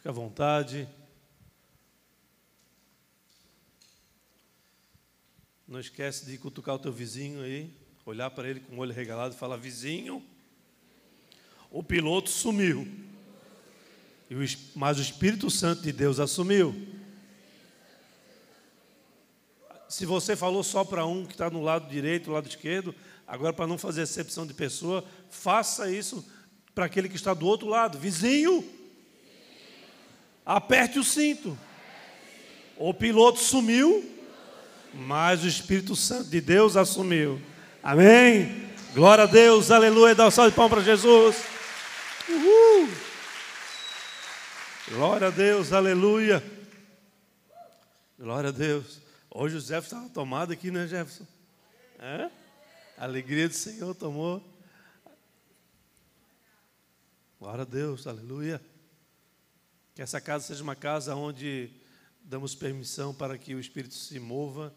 Fica à vontade. Não esquece de cutucar o teu vizinho aí, olhar para ele com o olho regalado e falar: Vizinho, o piloto sumiu. Mas o Espírito Santo de Deus assumiu. Se você falou só para um que está no lado direito, no lado esquerdo, agora para não fazer exceção de pessoa, faça isso para aquele que está do outro lado. Vizinho, aperte o cinto. O piloto sumiu, mas o Espírito Santo de Deus assumiu. Amém? Glória a Deus, aleluia. Dá um salve de pão para Jesus. Uhul. Glória a Deus, aleluia. Glória a Deus. Hoje o Jefferson estava tomado aqui, né, Jefferson? É? A alegria do Senhor tomou. Glória a Deus, aleluia. Que essa casa seja uma casa onde damos permissão para que o Espírito se mova,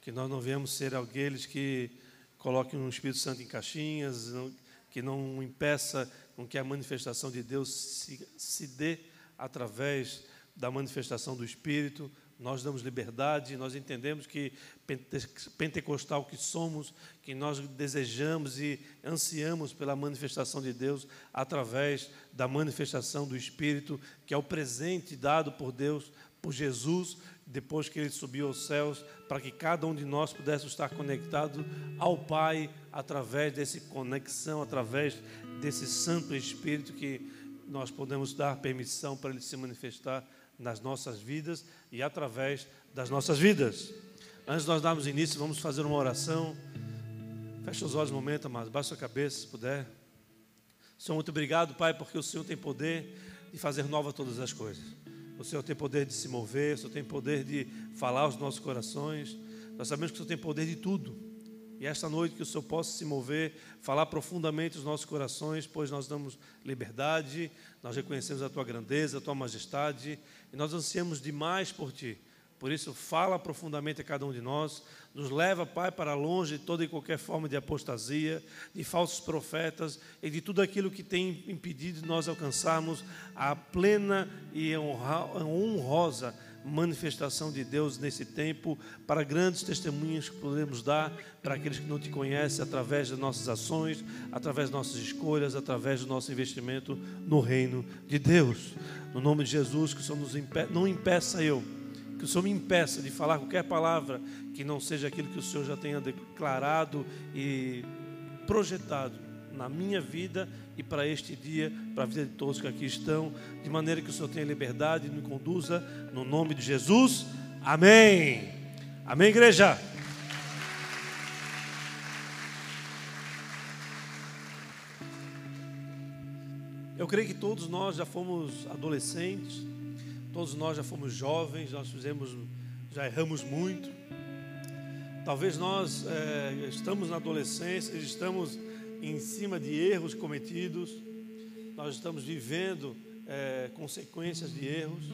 que nós não venhamos ser aqueles que coloquem o Espírito Santo em caixinhas, que não impeça com que a manifestação de Deus se, se dê através da manifestação do Espírito, nós damos liberdade, nós entendemos que pentecostal que somos, que nós desejamos e ansiamos pela manifestação de Deus através da manifestação do Espírito, que é o presente dado por Deus, por Jesus, depois que ele subiu aos céus, para que cada um de nós pudesse estar conectado ao Pai através dessa conexão, através desse Santo Espírito que nós podemos dar permissão para ele se manifestar nas nossas vidas e através das nossas vidas. Antes de nós darmos início, vamos fazer uma oração. Feche os olhos um momento, mas baixa a cabeça, se puder. Senhor, muito obrigado, Pai, porque o Senhor tem poder de fazer nova todas as coisas. O Senhor tem poder de se mover, o Senhor tem poder de falar aos nossos corações. Nós sabemos que o Senhor tem poder de tudo. E esta noite que o Senhor possa se mover, falar profundamente os nossos corações, pois nós damos liberdade, nós reconhecemos a tua grandeza, a tua majestade, e nós ansiamos demais por ti. Por isso, fala profundamente a cada um de nós, nos leva, Pai, para longe de toda e qualquer forma de apostasia, de falsos profetas e de tudo aquilo que tem impedido nós alcançarmos a plena e honrosa manifestação de Deus nesse tempo, para grandes testemunhas que podemos dar para aqueles que não te conhecem, através das nossas ações, através das nossas escolhas, através do nosso investimento no reino de Deus. No nome de Jesus, que o Senhor nos impe não impeça eu, que o Senhor me impeça de falar qualquer palavra que não seja aquilo que o Senhor já tenha declarado e projetado na minha vida e para este dia, para a vida de todos que aqui estão, de maneira que o Senhor tenha liberdade e me conduza, no nome de Jesus. Amém. Amém, igreja. Eu creio que todos nós já fomos adolescentes, todos nós já fomos jovens, nós fizemos, já erramos muito. Talvez nós é, estamos na adolescência, estamos em cima de erros cometidos, nós estamos vivendo é, consequências de erros.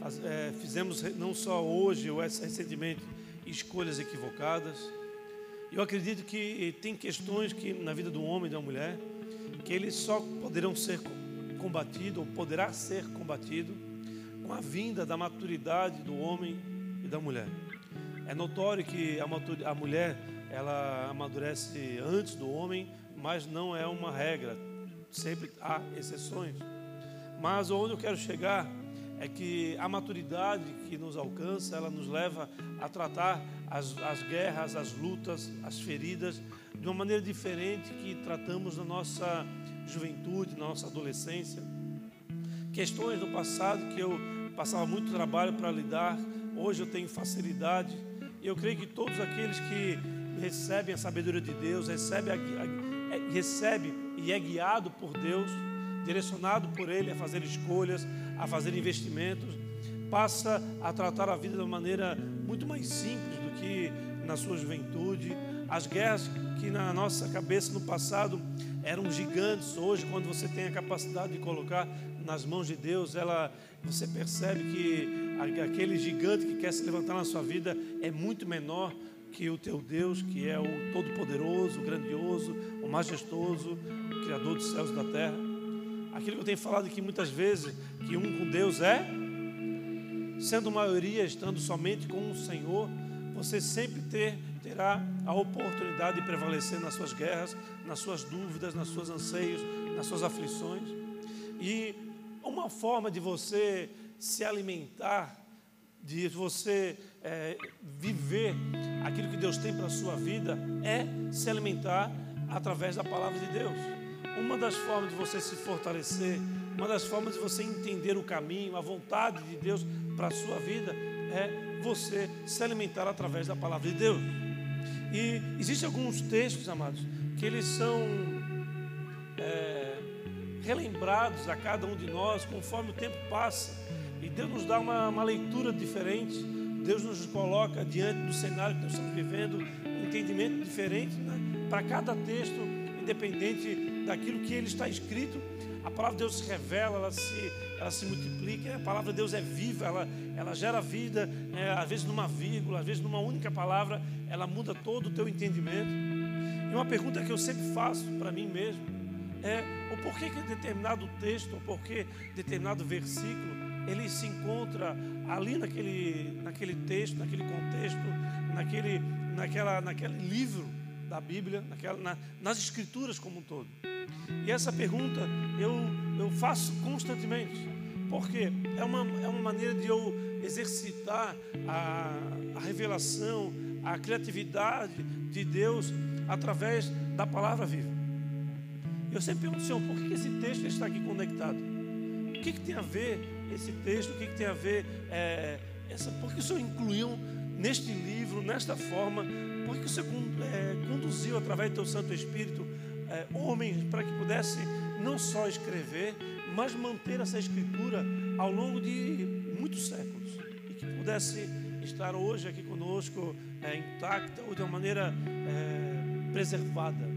Faz, é, fizemos não só hoje ou recentemente escolhas equivocadas. Eu acredito que tem questões que na vida do homem e da mulher que eles só poderão ser combatido ou poderá ser combatido com a vinda da maturidade do homem e da mulher. É notório que a, a mulher ela amadurece antes do homem, mas não é uma regra, sempre há exceções. Mas onde eu quero chegar é que a maturidade que nos alcança, ela nos leva a tratar as, as guerras, as lutas, as feridas de uma maneira diferente que tratamos na nossa juventude, na nossa adolescência. Questões do passado que eu passava muito trabalho para lidar, hoje eu tenho facilidade. Eu creio que todos aqueles que recebem a sabedoria de Deus, recebe, a, a, é, recebe e é guiado por Deus, direcionado por Ele a fazer escolhas, a fazer investimentos, passa a tratar a vida de uma maneira muito mais simples do que na sua juventude. As guerras que na nossa cabeça no passado eram gigantes, hoje, quando você tem a capacidade de colocar nas mãos de Deus, ela, você percebe que aquele gigante que quer se levantar na sua vida é muito menor que o teu Deus, que é o Todo-Poderoso, o Grandioso, o Majestoso, o Criador dos céus e da terra. aquilo que eu tenho falado aqui muitas vezes, que um com Deus é, sendo maioria, estando somente com o Senhor, você sempre ter, terá a oportunidade de prevalecer nas suas guerras, nas suas dúvidas, nas suas anseios, nas suas aflições. E uma forma de você se alimentar, de você é, viver aquilo que Deus tem para a sua vida, é se alimentar através da palavra de Deus. Uma das formas de você se fortalecer, uma das formas de você entender o caminho, a vontade de Deus para a sua vida, é você se alimentar através da palavra de Deus. E existem alguns textos, amados, que eles são é, relembrados a cada um de nós conforme o tempo passa. E Deus nos dá uma, uma leitura diferente. Deus nos coloca diante do cenário que nós estamos vivendo, um entendimento diferente né? para cada texto, independente daquilo que ele está escrito. A palavra de Deus se revela, ela se, ela se multiplica. A palavra de Deus é viva, ela, ela gera vida, é, às vezes numa vírgula, às vezes numa única palavra, ela muda todo o teu entendimento. E uma pergunta que eu sempre faço para mim mesmo é o porquê que determinado texto, o porquê determinado versículo, ele se encontra ali naquele, naquele texto, naquele contexto, naquele, naquela, naquele livro da Bíblia, naquela, na, nas Escrituras como um todo. E essa pergunta eu, eu faço constantemente, porque é uma, é uma maneira de eu exercitar a, a revelação, a criatividade de Deus através da palavra viva. Eu sempre pergunto, Senhor, por que esse texto está aqui conectado? O que, que tem a ver esse texto? O que, que tem a ver é, essa? Por que o Senhor incluiu neste livro, nesta forma? Por que o Senhor é, conduziu através do Teu Santo Espírito é, homens para que pudesse não só escrever, mas manter essa escritura ao longo de muitos séculos e que pudesse estar hoje aqui conosco é, intacta ou de uma maneira é, preservada.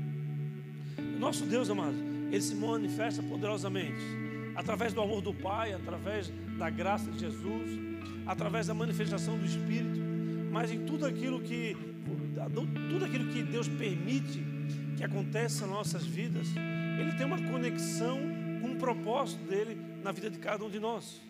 Nosso Deus, amado, ele se manifesta poderosamente através do amor do Pai, através da graça de Jesus, através da manifestação do Espírito, mas em tudo aquilo que tudo aquilo que Deus permite que aconteça nas nossas vidas, ele tem uma conexão com o propósito dele na vida de cada um de nós.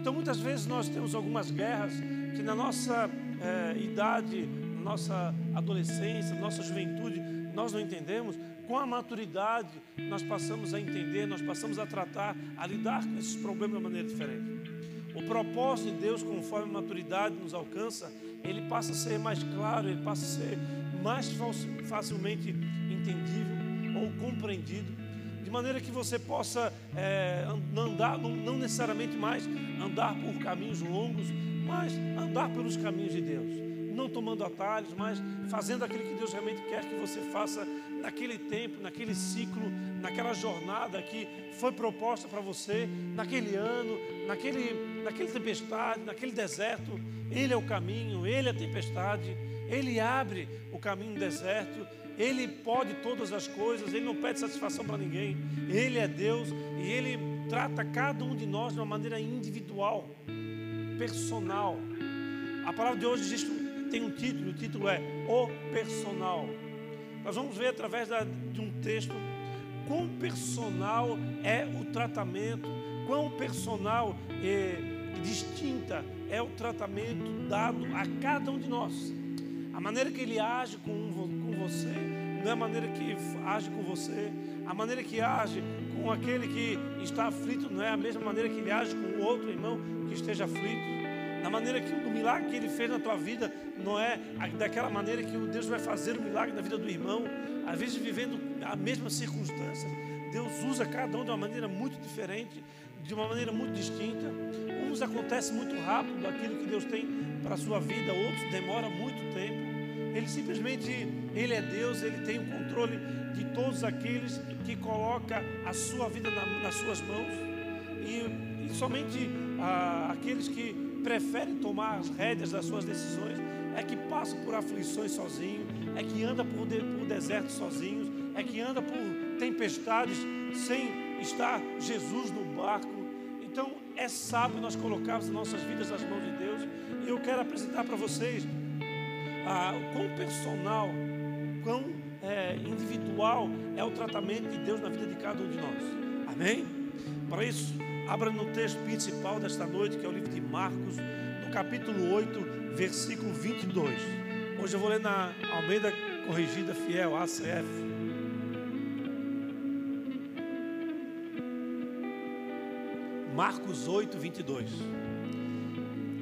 Então, muitas vezes nós temos algumas guerras que na nossa é, idade, na nossa adolescência, na nossa juventude, nós não entendemos. Com a maturidade, nós passamos a entender, nós passamos a tratar, a lidar com esses problemas de uma maneira diferente. O propósito de Deus, conforme a maturidade nos alcança, ele passa a ser mais claro, ele passa a ser mais facilmente entendível ou compreendido, de maneira que você possa é, andar, não necessariamente mais andar por caminhos longos, mas andar pelos caminhos de Deus não tomando atalhos, mas fazendo aquilo que Deus realmente quer que você faça naquele tempo, naquele ciclo, naquela jornada que foi proposta para você, naquele ano, naquele, naquele tempestade, naquele deserto. Ele é o caminho, Ele é a tempestade, Ele abre o caminho no deserto, Ele pode todas as coisas, Ele não pede satisfação para ninguém. Ele é Deus e Ele trata cada um de nós de uma maneira individual, personal. A palavra de hoje diz tem um título, o título é O Personal. Nós vamos ver através da, de um texto quão personal é o tratamento, quão personal e distinta é o tratamento dado a cada um de nós. A maneira que ele age com, com você não é a maneira que age com você. A maneira que age com aquele que está aflito não é a mesma maneira que ele age com o outro irmão que esteja aflito da maneira que o milagre que ele fez na tua vida não é daquela maneira que o Deus vai fazer o milagre na vida do irmão, às vezes vivendo a mesma circunstância. Deus usa cada um de uma maneira muito diferente, de uma maneira muito distinta. Uns acontece muito rápido aquilo que Deus tem para a sua vida, outros demora muito tempo. Ele simplesmente, Ele é Deus, Ele tem o controle de todos aqueles que coloca a sua vida na, nas suas mãos. E, e somente ah, aqueles que prefere tomar as rédeas das suas decisões, é que passa por aflições sozinho, é que anda por, de, por desertos sozinhos, é que anda por tempestades sem estar Jesus no barco. Então é sábio nós colocarmos as nossas vidas nas mãos de Deus. E eu quero apresentar para vocês ah, quão personal, quão é, individual é o tratamento de Deus na vida de cada um de nós. Amém? Para isso, abra no texto principal desta noite, que é o livro de Marcos, no capítulo 8, versículo 22. Hoje eu vou ler na Almeida Corrigida Fiel, ACF. Marcos 8, 22.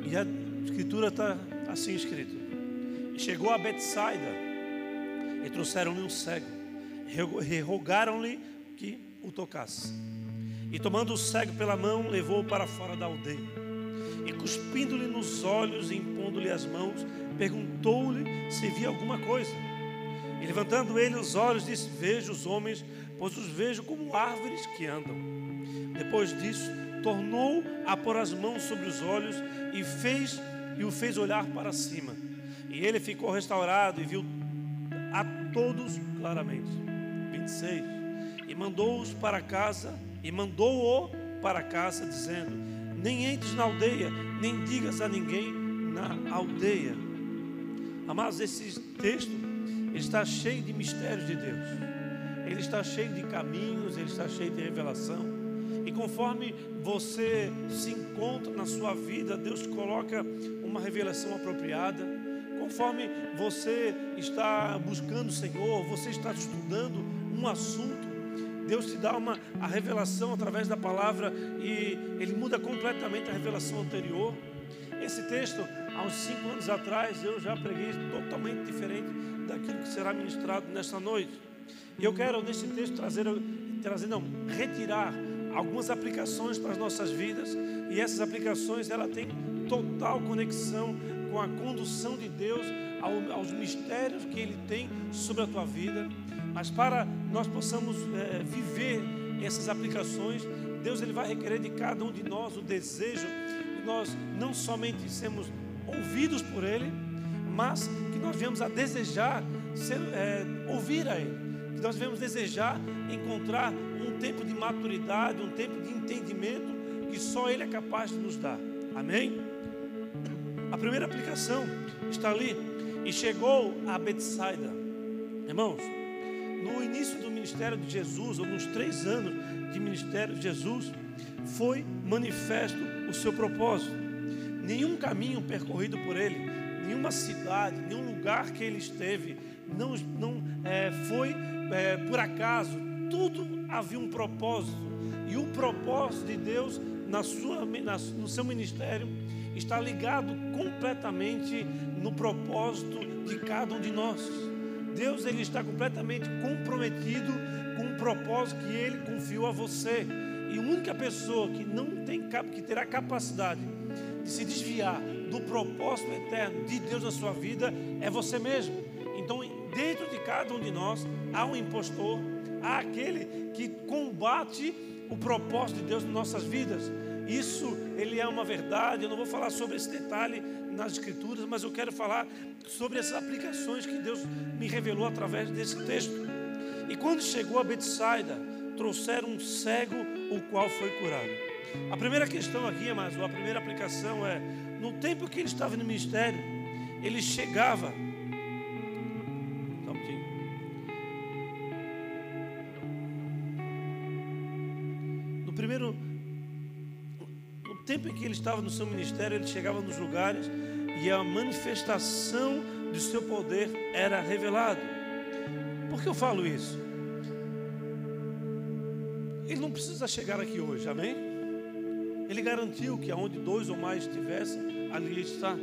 E a escritura está assim escrita. Chegou a Betsaida e trouxeram-lhe um cego. Rogaram-lhe que o tocasse. E tomando o cego pela mão, levou-o para fora da aldeia. E cuspindo-lhe nos olhos e impondo-lhe as mãos, perguntou-lhe se via alguma coisa. E levantando ele os olhos, disse: Vejo os homens, pois os vejo como árvores que andam. Depois disso, tornou a pôr as mãos sobre os olhos e fez e o fez olhar para cima. E ele ficou restaurado e viu a todos claramente. 26. E mandou-os para casa e mandou-o para casa dizendo: Nem entres na aldeia, nem digas a ninguém na aldeia. Amados, esse texto está cheio de mistérios de Deus. Ele está cheio de caminhos, ele está cheio de revelação. E conforme você se encontra na sua vida, Deus coloca uma revelação apropriada. Conforme você está buscando o Senhor, você está estudando um assunto, Deus te dá uma a revelação através da palavra e ele muda completamente a revelação anterior. Esse texto, há uns cinco anos atrás, eu já preguei totalmente diferente daquilo que será ministrado nesta noite. E eu quero nesse texto trazer, trazer não, retirar algumas aplicações para as nossas vidas e essas aplicações ela tem total conexão com a condução de Deus aos mistérios que Ele tem sobre a tua vida. Mas para nós possamos é, viver essas aplicações, Deus ele vai requerer de cada um de nós o desejo de nós não somente sermos ouvidos por Ele, mas que nós venhamos a desejar ser, é, ouvir a Ele, que nós venhamos desejar encontrar um tempo de maturidade, um tempo de entendimento que só Ele é capaz de nos dar. Amém? A primeira aplicação está ali. E chegou a Betsaida. Irmãos, no início do ministério de Jesus, nos três anos de ministério de Jesus, foi manifesto o seu propósito. Nenhum caminho percorrido por ele, nenhuma cidade, nenhum lugar que ele esteve, não, não é, foi é, por acaso, tudo havia um propósito. E o propósito de Deus na sua, na, no seu ministério está ligado completamente no propósito de cada um de nós. Deus ele está completamente comprometido com o propósito que ele confiou a você. E a única pessoa que não tem que terá capacidade de se desviar do propósito eterno de Deus na sua vida é você mesmo. Então, dentro de cada um de nós há um impostor, há aquele que combate o propósito de Deus nas nossas vidas. Isso ele é uma verdade. Eu não vou falar sobre esse detalhe nas escrituras, mas eu quero falar sobre essas aplicações que Deus me revelou através desse texto. E quando chegou a Betsaida, trouxeram um cego, o qual foi curado. A primeira questão aqui, mas a primeira aplicação é: no tempo que ele estava no ministério, ele chegava primeiro, tempo em que ele estava no seu ministério, ele chegava nos lugares e a manifestação do seu poder era revelado. Por que eu falo isso? Ele não precisa chegar aqui hoje, amém? Ele garantiu que aonde dois ou mais estivessem, ali está.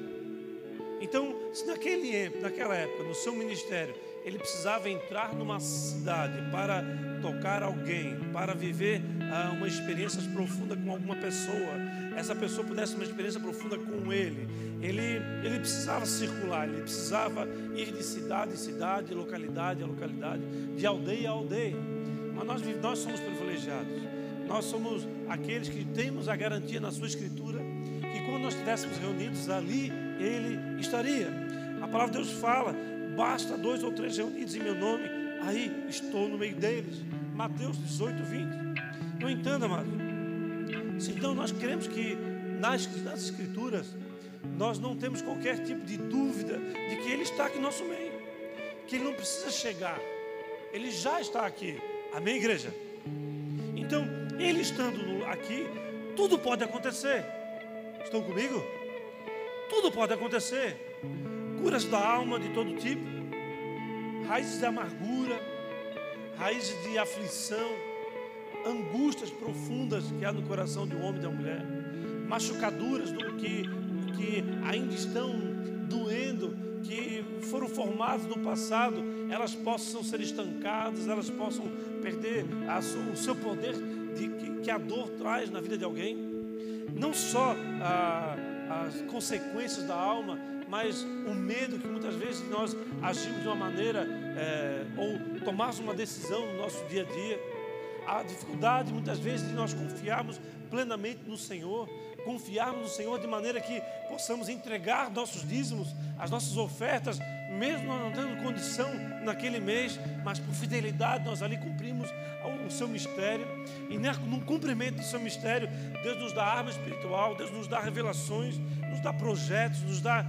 Então, se naquele, naquela época, no seu ministério, ele precisava entrar numa cidade para tocar alguém, para viver ah, uma experiência profunda com alguma pessoa, essa pessoa pudesse uma experiência profunda com ele, ele, ele precisava circular, ele precisava ir de cidade em cidade, localidade a localidade, de aldeia a aldeia. Mas nós, nós somos privilegiados, nós somos aqueles que temos a garantia na sua escritura que quando nós estivéssemos reunidos ali, ele estaria. A palavra de Deus fala Basta dois ou três reunidos em meu nome, aí estou no meio deles. Mateus 18, 20. No entanto, amado, se então nós queremos que nas, nas Escrituras nós não temos qualquer tipo de dúvida de que Ele está aqui no nosso meio, que Ele não precisa chegar, Ele já está aqui. Amém, igreja? Então, Ele estando aqui, tudo pode acontecer. Estão comigo? Tudo pode acontecer. Curas da alma de todo tipo, raízes de amargura, raízes de aflição, angústias profundas que há no coração de um homem e de uma mulher, machucaduras do que, que ainda estão doendo, que foram formadas no passado, elas possam ser estancadas, elas possam perder a, o seu poder de, que, que, a dor traz na vida de alguém. Não só a, as consequências da alma, mas o medo que muitas vezes nós agimos de uma maneira é, ou tomarmos uma decisão no nosso dia a dia, a dificuldade muitas vezes de nós confiarmos plenamente no Senhor, confiarmos no Senhor de maneira que possamos entregar nossos dízimos, as nossas ofertas, mesmo nós não tendo condição naquele mês, mas por fidelidade nós ali cumprimos o seu mistério, e no cumprimento do seu mistério, Deus nos dá arma espiritual, Deus nos dá revelações, nos dá projetos, nos, dá,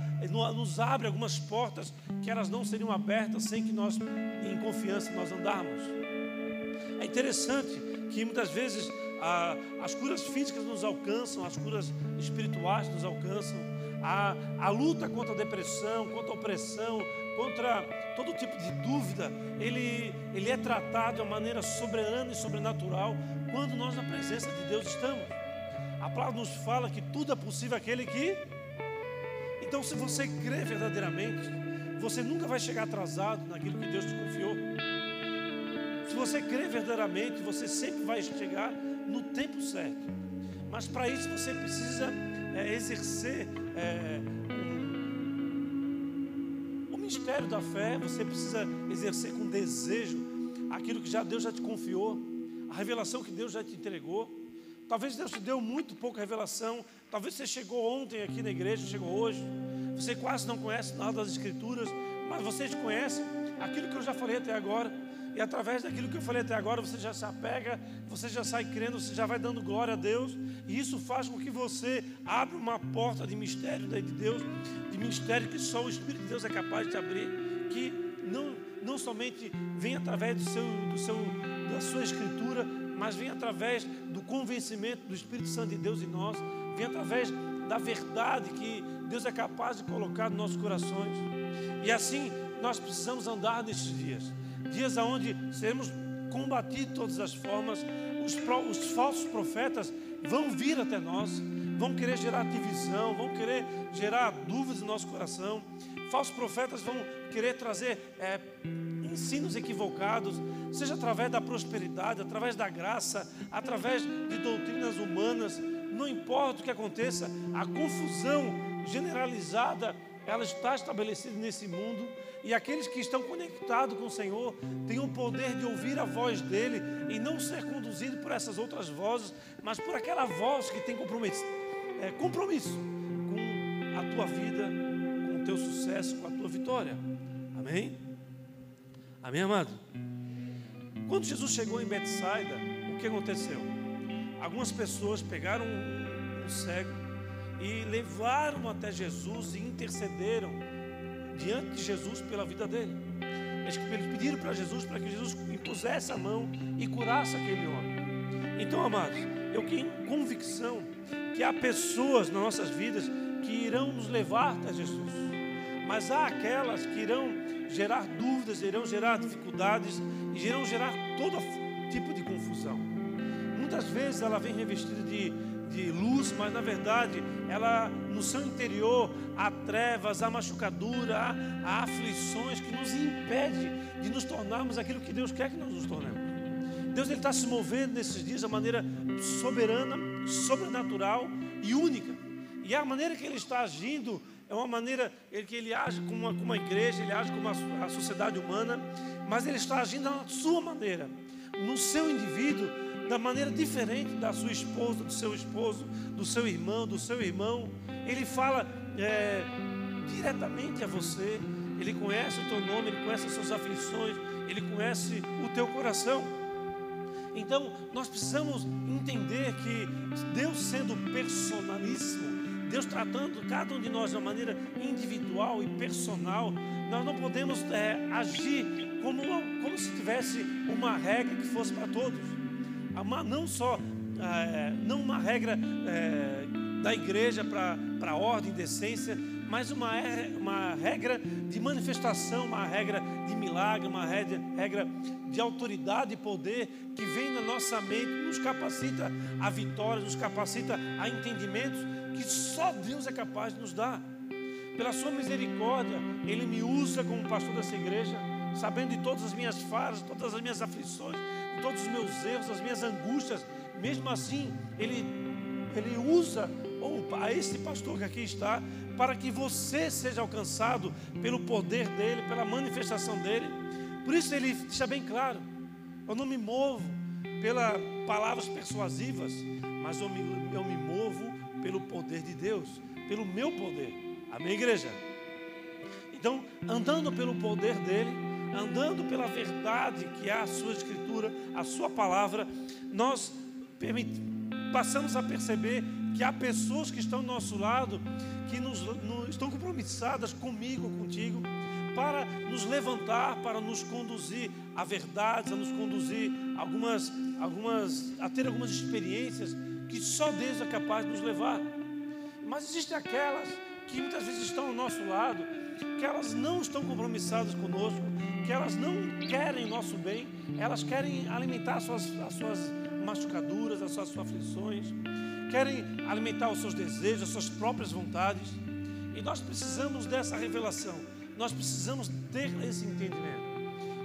nos abre algumas portas que elas não seriam abertas sem que nós, em confiança, nós andarmos. É interessante que muitas vezes a, as curas físicas nos alcançam, as curas espirituais nos alcançam, a, a luta contra a depressão, contra a opressão, contra todo tipo de dúvida, ele, ele é tratado de uma maneira soberana e sobrenatural quando nós na presença de Deus estamos. A palavra nos fala que tudo é possível aquele que. Então, se você crê verdadeiramente, você nunca vai chegar atrasado naquilo que Deus te confiou. Se você crê verdadeiramente, você sempre vai chegar no tempo certo. Mas para isso você precisa é, exercer é, mistério da fé, você precisa exercer com desejo aquilo que já Deus já te confiou, a revelação que Deus já te entregou. Talvez Deus te deu muito pouca revelação. Talvez você chegou ontem aqui na igreja, chegou hoje. Você quase não conhece nada das Escrituras, mas você conhece aquilo que eu já falei até agora. E através daquilo que eu falei até agora, você já se apega, você já sai crendo, você já vai dando glória a Deus. E isso faz com que você abra uma porta de mistério de Deus, de mistério que só o Espírito de Deus é capaz de abrir, que não, não somente vem através do seu, do seu, da sua escritura, mas vem através do convencimento do Espírito Santo de Deus em nós, vem através da verdade que Deus é capaz de colocar nos nossos corações. E assim nós precisamos andar nesses dias dias onde seremos combatidos de todas as formas, os, os falsos profetas vão vir até nós, vão querer gerar divisão, vão querer gerar dúvidas no nosso coração. Falsos profetas vão querer trazer é, ensinos equivocados, seja através da prosperidade, através da graça, através de doutrinas humanas. Não importa o que aconteça, a confusão generalizada ela está estabelecida nesse mundo e aqueles que estão conectados com o Senhor têm o poder de ouvir a voz dele e não ser conduzido por essas outras vozes, mas por aquela voz que tem compromisso, é, compromisso com a tua vida, com o teu sucesso, com a tua vitória. Amém? Amém, amado? Quando Jesus chegou em Betsaida, o que aconteceu? Algumas pessoas pegaram um cego e levaram até Jesus e intercederam diante de Jesus pela vida dele. Eles pediram para Jesus para que Jesus impusesse a mão e curasse aquele homem. Então, amados, eu tenho convicção que há pessoas nas nossas vidas que irão nos levar até Jesus, mas há aquelas que irão gerar dúvidas, irão gerar dificuldades e irão gerar todo tipo de confusão. Muitas vezes ela vem revestida de de luz, mas na verdade ela no seu interior há trevas, há machucadura, há, há aflições que nos impede de nos tornarmos aquilo que Deus quer que nós nos tornemos. Deus está se movendo nesses dias de maneira soberana, sobrenatural e única. E a maneira que ele está agindo é uma maneira que ele age como uma, como uma igreja, ele age como a, a sociedade humana, mas ele está agindo da sua maneira, no seu indivíduo, da maneira diferente da sua esposa, do seu esposo, do seu irmão, do seu irmão. Ele fala é, diretamente a você. Ele conhece o teu nome, ele conhece as suas aflições, ele conhece o teu coração. Então, nós precisamos entender que Deus sendo personalíssimo, Deus tratando cada um de nós de uma maneira individual e personal, nós não podemos é, agir como, uma, como se tivesse uma regra que fosse para todos não só é, não uma regra é, da igreja para a ordem decência, mas uma, uma regra de manifestação, uma regra de milagre, uma regra, regra de autoridade e poder que vem na nossa mente, nos capacita a vitória, nos capacita a entendimentos que só Deus é capaz de nos dar. Pela sua misericórdia, Ele me usa como pastor dessa igreja, sabendo de todas as minhas falhas, todas as minhas aflições, todos os meus erros, as minhas angústias. Mesmo assim, Ele, ele usa a esse pastor que aqui está, para que você seja alcançado pelo poder dele, pela manifestação dele. Por isso ele deixa bem claro: eu não me movo pelas palavras persuasivas, mas eu me, eu me movo pelo poder de Deus, pelo meu poder. Amém, igreja? Então, andando pelo poder dele, andando pela verdade que é a sua escritura, a sua palavra, nós passamos a perceber que há pessoas que estão do nosso lado, que nos, no, estão compromissadas comigo, contigo, para nos levantar, para nos conduzir a verdades, a nos conduzir algumas, algumas, a ter algumas experiências que só Deus é capaz de nos levar. Mas existem aquelas que muitas vezes estão ao nosso lado, que elas não estão compromissadas conosco, que elas não querem o nosso bem, elas querem alimentar as suas, as suas machucaduras, as suas aflições, querem alimentar os seus desejos, as suas próprias vontades. E nós precisamos dessa revelação, nós precisamos ter esse entendimento.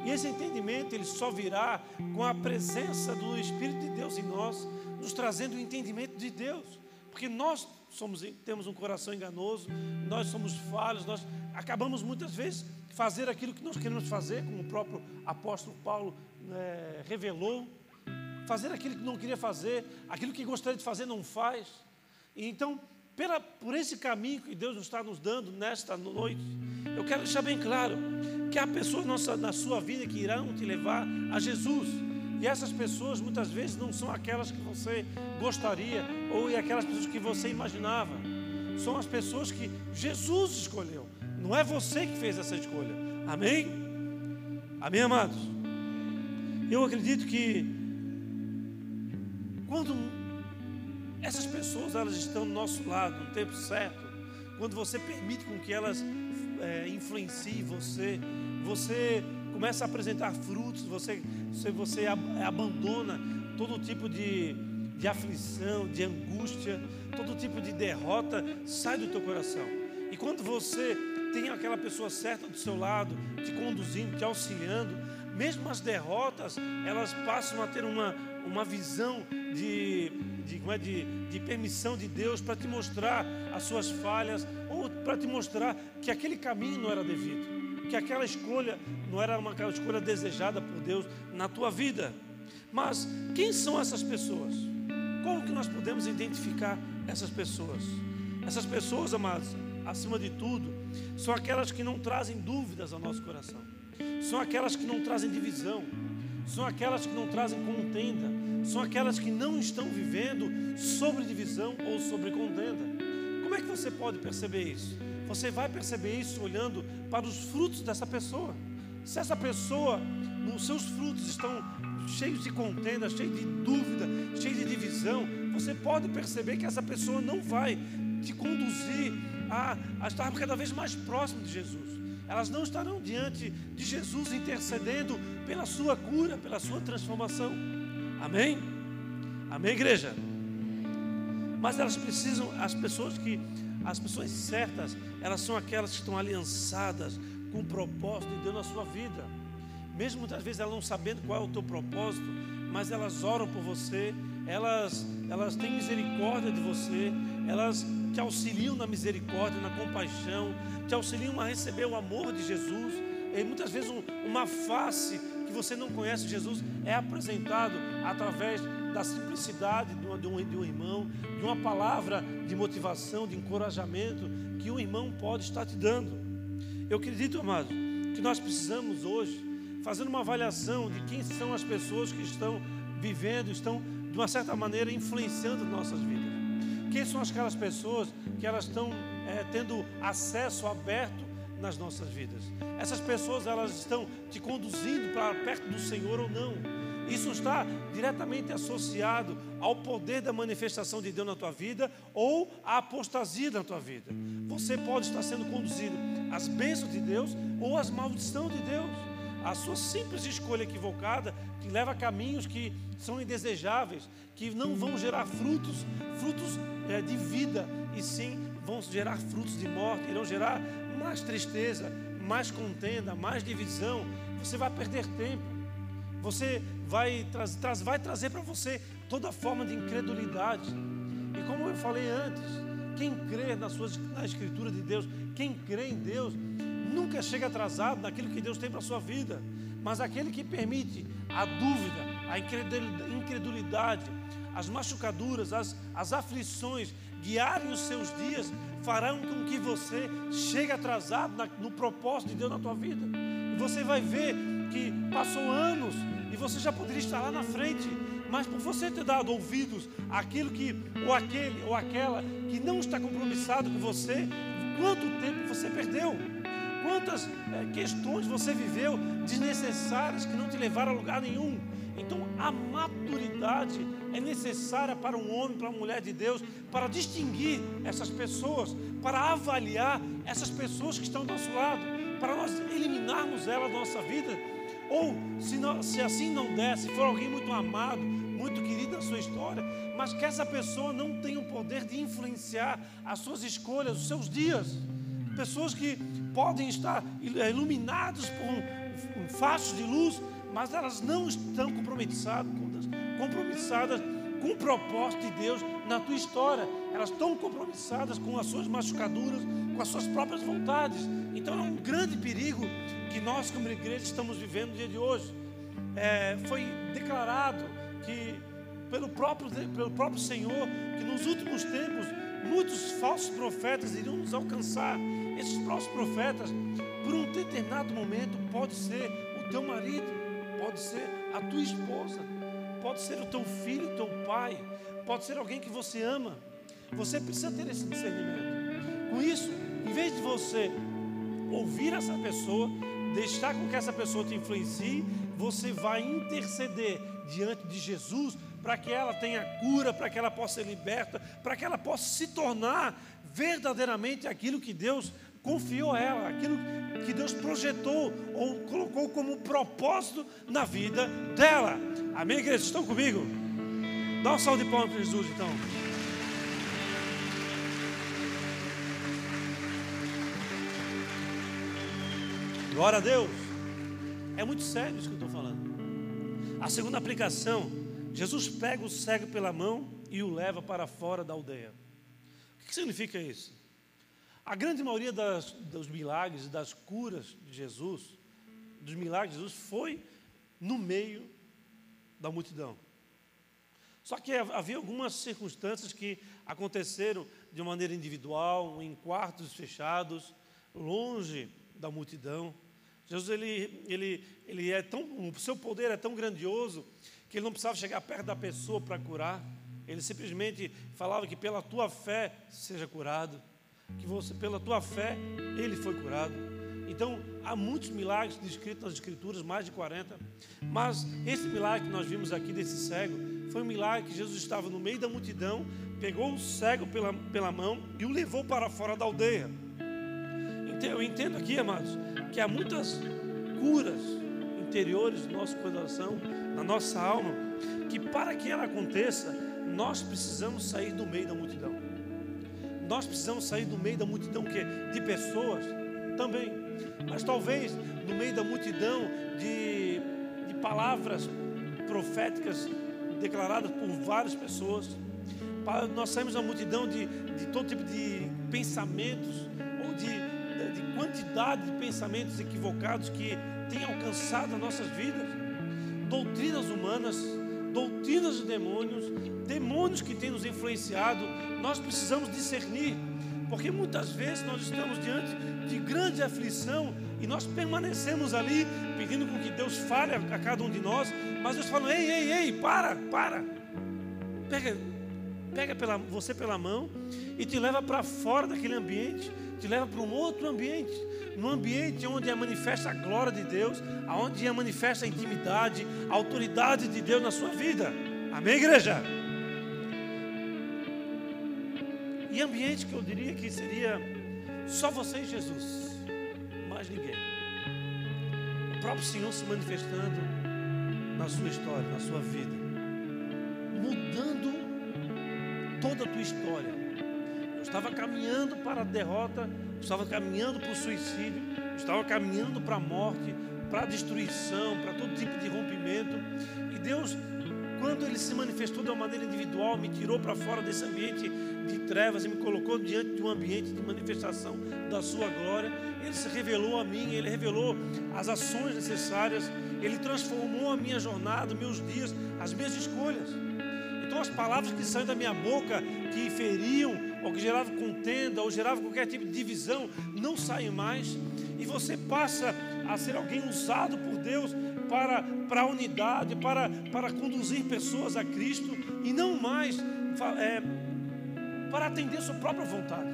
E esse entendimento ele só virá com a presença do Espírito de Deus em nós, nos trazendo o entendimento de Deus. Porque nós somos, temos um coração enganoso, nós somos falhos, nós acabamos muitas vezes fazer aquilo que nós queremos fazer, como o próprio apóstolo Paulo é, revelou, fazer aquilo que não queria fazer, aquilo que gostaria de fazer não faz. E então, pela, por esse caminho que Deus está nos dando nesta noite, eu quero deixar bem claro que há pessoas na, na sua vida que irão te levar a Jesus. E essas pessoas muitas vezes não são aquelas que você gostaria ou aquelas pessoas que você imaginava. São as pessoas que Jesus escolheu. Não é você que fez essa escolha. Amém? Amém, amados? Eu acredito que quando essas pessoas elas estão do nosso lado no tempo certo, quando você permite com que elas é, influenciem você, você começa a apresentar frutos, você, você, você abandona todo tipo de, de aflição, de angústia, todo tipo de derrota, sai do teu coração. E quando você tem aquela pessoa certa do seu lado, te conduzindo, te auxiliando, mesmo as derrotas, elas passam a ter uma, uma visão de, de, é, de, de permissão de Deus para te mostrar as suas falhas, ou para te mostrar que aquele caminho não era devido que aquela escolha não era uma escolha desejada por Deus na tua vida. Mas quem são essas pessoas? Como que nós podemos identificar essas pessoas? Essas pessoas, amados, acima de tudo, são aquelas que não trazem dúvidas ao nosso coração. São aquelas que não trazem divisão. São aquelas que não trazem contenda. São aquelas que não estão vivendo sobre divisão ou sobre contenda. Como é que você pode perceber isso? Você vai perceber isso olhando para os frutos dessa pessoa. Se essa pessoa, os seus frutos estão cheios de contenda, cheios de dúvida, cheios de divisão, você pode perceber que essa pessoa não vai te conduzir a, a estar cada vez mais próximo de Jesus. Elas não estarão diante de Jesus intercedendo pela sua cura, pela sua transformação. Amém? Amém, igreja? Mas elas precisam, as pessoas que as pessoas certas, elas são aquelas que estão aliançadas com o propósito de Deus na sua vida. Mesmo muitas vezes elas não sabendo qual é o teu propósito, mas elas oram por você, elas, elas têm misericórdia de você, elas te auxiliam na misericórdia, na compaixão, te auxiliam a receber o amor de Jesus. E muitas vezes um, uma face que você não conhece Jesus é apresentado através da simplicidade de, de, um, de um irmão, de uma palavra de motivação, de encorajamento que um irmão pode estar te dando. Eu acredito, amado, que nós precisamos hoje fazer uma avaliação de quem são as pessoas que estão vivendo, estão de uma certa maneira influenciando nossas vidas. Quem são aquelas pessoas que elas estão é, tendo acesso aberto nas nossas vidas? Essas pessoas elas estão te conduzindo para perto do Senhor ou não? Isso está diretamente associado ao poder da manifestação de Deus na tua vida ou à apostasia na tua vida. Você pode estar sendo conduzido às bênçãos de Deus ou às maldições de Deus. A sua simples escolha equivocada te leva a caminhos que são indesejáveis, que não vão gerar frutos, frutos é, de vida, e sim vão gerar frutos de morte, irão gerar mais tristeza, mais contenda, mais divisão. Você vai perder tempo. Você vai, tra vai trazer para você toda forma de incredulidade. E como eu falei antes, quem crê na, sua, na Escritura de Deus, quem crê em Deus, nunca chega atrasado naquilo que Deus tem para a sua vida. Mas aquele que permite a dúvida, a incredulidade, as machucaduras, as, as aflições guiarem os seus dias, farão com que você chegue atrasado na, no propósito de Deus na tua vida. E você vai ver que passou anos e você já poderia estar lá na frente, mas por você ter dado ouvidos àquilo que, ou aquele, ou aquela que não está compromissado com você, quanto tempo você perdeu? Quantas é, questões você viveu desnecessárias que não te levaram a lugar nenhum? Então, a maturidade é necessária para um homem, para uma mulher de Deus, para distinguir essas pessoas, para avaliar essas pessoas que estão do nosso lado, para nós eliminarmos elas da nossa vida. Ou, se, não, se assim não der, se for alguém muito amado, muito querido na sua história, mas que essa pessoa não tenha o poder de influenciar as suas escolhas, os seus dias. Pessoas que podem estar iluminadas por um, um de luz, mas elas não estão compromissadas, compromissadas com o propósito de Deus na tua história. Elas estão compromissadas com as suas machucaduras, com as suas próprias vontades. Então é um grande perigo que nós, como igreja, estamos vivendo no dia de hoje. É, foi declarado que pelo próprio, pelo próprio Senhor que nos últimos tempos muitos falsos profetas iriam nos alcançar. Esses falsos profetas, por um determinado momento, pode ser o teu marido, pode ser a tua esposa, pode ser o teu filho, o teu pai, pode ser alguém que você ama. Você precisa ter esse discernimento. Com isso, em vez de você ouvir essa pessoa, deixar com que essa pessoa te influencie, você vai interceder diante de Jesus para que ela tenha cura, para que ela possa ser liberta, para que ela possa se tornar verdadeiramente aquilo que Deus confiou a ela, aquilo que Deus projetou ou colocou como propósito na vida dela. Amém, igreja? Estão comigo? Dá um salve de palmas para Jesus, então. Glória a Deus. É muito sério isso que eu estou falando. A segunda aplicação, Jesus pega o cego pela mão e o leva para fora da aldeia. O que significa isso? A grande maioria das, dos milagres e das curas de Jesus, dos milagres de Jesus, foi no meio da multidão. Só que havia algumas circunstâncias que aconteceram de maneira individual, em quartos fechados, longe da multidão. Jesus ele, ele, ele é tão, o seu poder é tão grandioso que ele não precisava chegar perto da pessoa para curar. Ele simplesmente falava que pela tua fé seja curado que você, pela tua fé, ele foi curado. Então, há muitos milagres descritos nas Escrituras, mais de 40. Mas esse milagre que nós vimos aqui desse cego, foi um milagre que Jesus estava no meio da multidão, pegou o cego pela, pela mão e o levou para fora da aldeia. Eu entendo aqui, amados, que há muitas curas interiores do nosso coração, na nossa alma, que para que ela aconteça, nós precisamos sair do meio da multidão. Nós precisamos sair do meio da multidão que de pessoas também, mas talvez no meio da multidão de, de palavras proféticas declaradas por várias pessoas. Nós saímos da multidão de, de todo tipo de pensamentos ou de, de quantidade de pensamentos equivocados que têm alcançado as nossas vidas, doutrinas humanas, doutrinas de demônios, demônios que têm nos influenciado, nós precisamos discernir, porque muitas vezes nós estamos diante de grande aflição e nós permanecemos ali pedindo com que Deus fale a cada um de nós, mas Deus fala: ei, ei, ei, para, para, pega, pega pela, você pela mão e te leva para fora daquele ambiente, te leva para um outro ambiente, num ambiente onde é manifesta a glória de Deus, onde é manifesta a intimidade, a autoridade de Deus na sua vida. Amém, igreja? E ambiente que eu diria que seria só você e Jesus, mais ninguém. O próprio Senhor se manifestando na sua história, na sua vida, mudando toda a tua história. Eu estava caminhando para a derrota, eu estava caminhando para o suicídio, eu estava caminhando para a morte, para a destruição, para todo tipo de rompimento. E Deus, quando Ele se manifestou de uma maneira individual, me tirou para fora desse ambiente de trevas e me colocou diante de um ambiente de manifestação da Sua glória. Ele se revelou a mim, Ele revelou as ações necessárias, Ele transformou a minha jornada, meus dias, as minhas escolhas. Então, as palavras que saem da minha boca, que feriam, ou que geravam contenda, ou geravam qualquer tipo de divisão, não saem mais, e você passa a ser alguém usado por Deus para, para a unidade, para, para conduzir pessoas a Cristo, e não mais é, para atender sua própria vontade.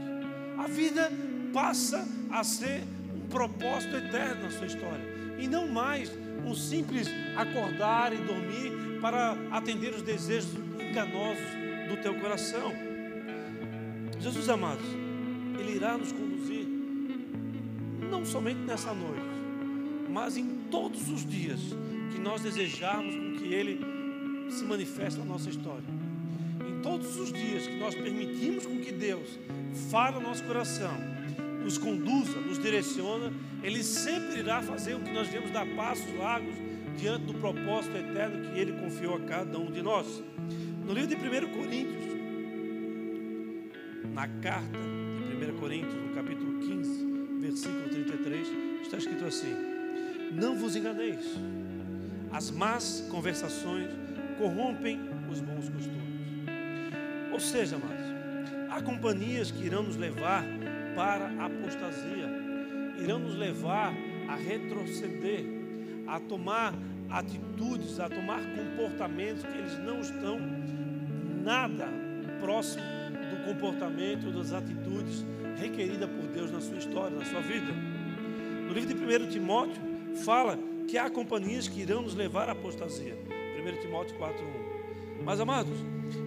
A vida passa a ser um propósito eterno na sua história, e não mais um simples acordar e dormir para atender os desejos enganosos do teu coração. Jesus amados, Ele irá nos conduzir, não somente nessa noite, mas em todos os dias que nós desejarmos com que Ele se manifeste na nossa história. Em todos os dias que nós permitimos com que Deus fale no nosso coração, nos conduza, nos direciona, Ele sempre irá fazer o que nós devemos dar passos largos diante do propósito eterno que Ele confiou a cada um de nós. No livro de 1 Coríntios, na carta de 1 Coríntios, no capítulo 15, versículo 33, está escrito assim: Não vos enganeis, as más conversações corrompem os bons costumes. Ou seja, amados, há companhias que irão nos levar para a apostasia, irão nos levar a retroceder, a tomar atitudes, a tomar comportamentos que eles não estão nada próximo do comportamento, das atitudes requeridas por Deus na sua história, na sua vida. No livro de 1 Timóteo, fala que há companhias que irão nos levar à apostasia. 1 Timóteo 4:1. Mas amados,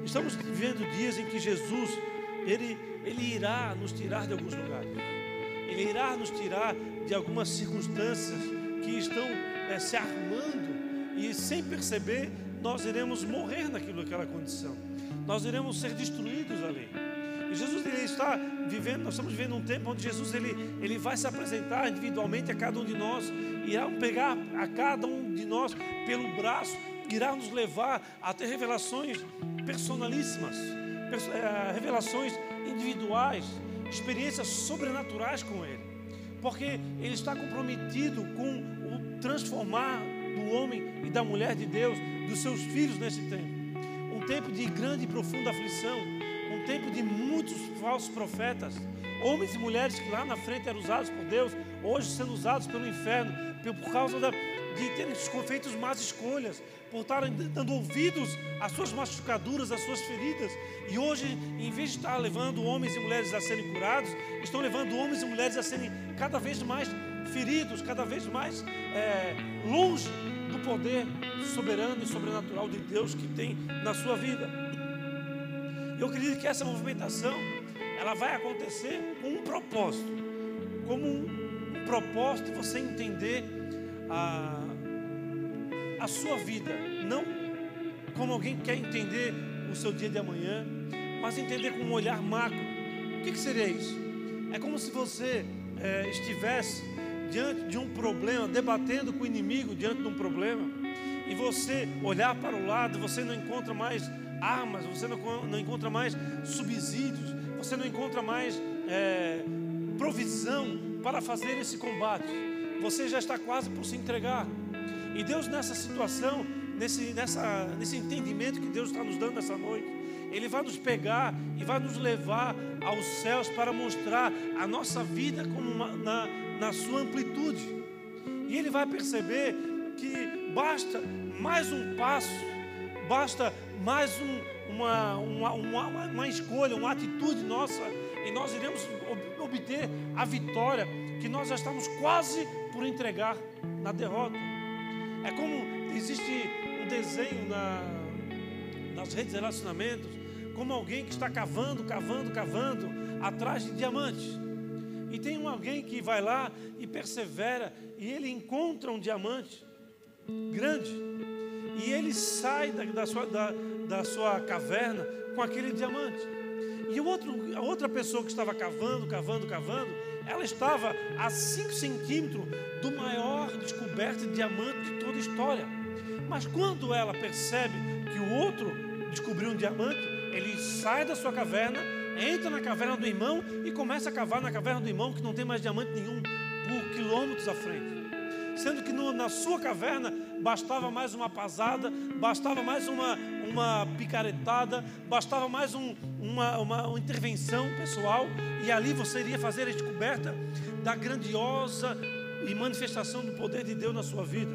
estamos vivendo dias em que Jesus, ele, ele irá nos tirar de alguns lugares. Ele irá nos tirar de algumas circunstâncias que estão é, se armando e sem perceber nós iremos morrer naquilo, naquela condição. Nós iremos ser destruídos ali. E Jesus ele está vivendo, nós estamos vivendo um tempo onde Jesus ele, ele vai se apresentar individualmente a cada um de nós, irá pegar a cada um de nós pelo braço, irá nos levar a ter revelações personalíssimas, eh, revelações individuais, experiências sobrenaturais com Ele, porque Ele está comprometido com transformar do homem e da mulher de Deus, dos seus filhos nesse tempo. Um tempo de grande e profunda aflição, um tempo de muitos falsos profetas, homens e mulheres que lá na frente eram usados por Deus, hoje sendo usados pelo inferno, por causa da, de terem feito más escolhas, por estarem dando ouvidos às suas machucaduras, às suas feridas. E hoje, em vez de estar levando homens e mulheres a serem curados, estão levando homens e mulheres a serem cada vez mais feridos, cada vez mais é, longe do poder soberano e sobrenatural de Deus que tem na sua vida. Eu acredito que essa movimentação ela vai acontecer com um propósito, como um, um propósito de você entender a, a sua vida, não como alguém que quer entender o seu dia de amanhã, mas entender com um olhar macro. O que, que seria isso? É como se você é, estivesse diante de um problema, debatendo com o inimigo diante de um problema, e você olhar para o lado, você não encontra mais armas, você não, não encontra mais subsídios, você não encontra mais é, provisão para fazer esse combate. Você já está quase por se entregar. E Deus, nessa situação, nesse, nessa, nesse entendimento que Deus está nos dando nessa noite, Ele vai nos pegar e vai nos levar aos céus para mostrar a nossa vida como uma, na, na sua amplitude. E ele vai perceber que basta mais um passo, basta mais um, uma, uma, uma, uma escolha, uma atitude nossa, e nós iremos obter a vitória que nós já estamos quase por entregar na derrota. É como existe um desenho na, nas redes de relacionamentos, como alguém que está cavando, cavando, cavando atrás de diamantes. E tem um alguém que vai lá e persevera e ele encontra um diamante grande e ele sai da, da, sua, da, da sua caverna com aquele diamante. E o outro, a outra pessoa que estava cavando, cavando, cavando, ela estava a 5 centímetros do maior descoberto de diamante de toda a história. Mas quando ela percebe que o outro descobriu um diamante, ele sai da sua caverna, entra na caverna do irmão e começa a cavar na caverna do irmão que não tem mais diamante nenhum por quilômetros à frente sendo que no, na sua caverna bastava mais uma pasada, bastava mais uma, uma picaretada, bastava mais um, uma, uma, intervenção pessoal, e ali você iria fazer a descoberta da grandiosa e manifestação do poder de Deus na sua vida.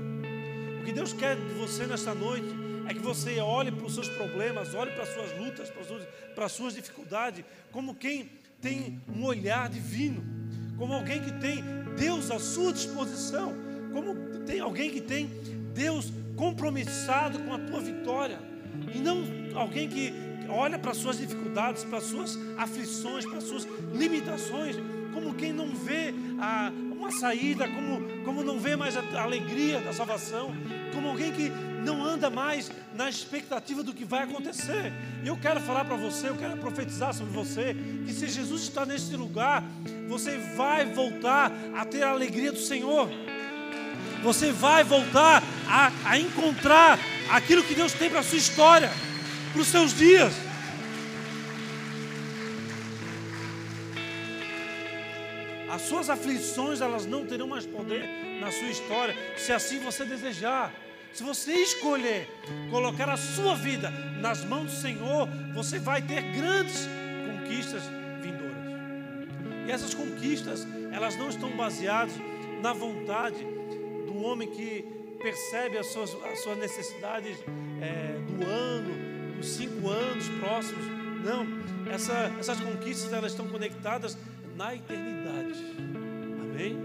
O que Deus quer de você nesta noite é que você olhe para os seus problemas, olhe para as suas lutas, para as suas, para as suas dificuldades, como quem tem um olhar divino, como alguém que tem Deus à sua disposição como tem alguém que tem Deus compromissado com a tua vitória, e não alguém que olha para as suas dificuldades, para as suas aflições, para as suas limitações, como quem não vê a, uma saída, como, como não vê mais a, alegria da salvação, como alguém que não anda mais na expectativa do que vai acontecer. Eu quero falar para você, eu quero profetizar sobre você, que se Jesus está neste lugar, você vai voltar a ter a alegria do Senhor você vai voltar a, a encontrar aquilo que Deus tem para a sua história, para os seus dias. As suas aflições, elas não terão mais poder na sua história, se assim você desejar. Se você escolher colocar a sua vida nas mãos do Senhor, você vai ter grandes conquistas vindouras. E essas conquistas, elas não estão baseadas na vontade um homem que percebe as suas, as suas necessidades é, do ano, dos cinco anos próximos. Não, essa, essas conquistas elas estão conectadas na eternidade. Amém?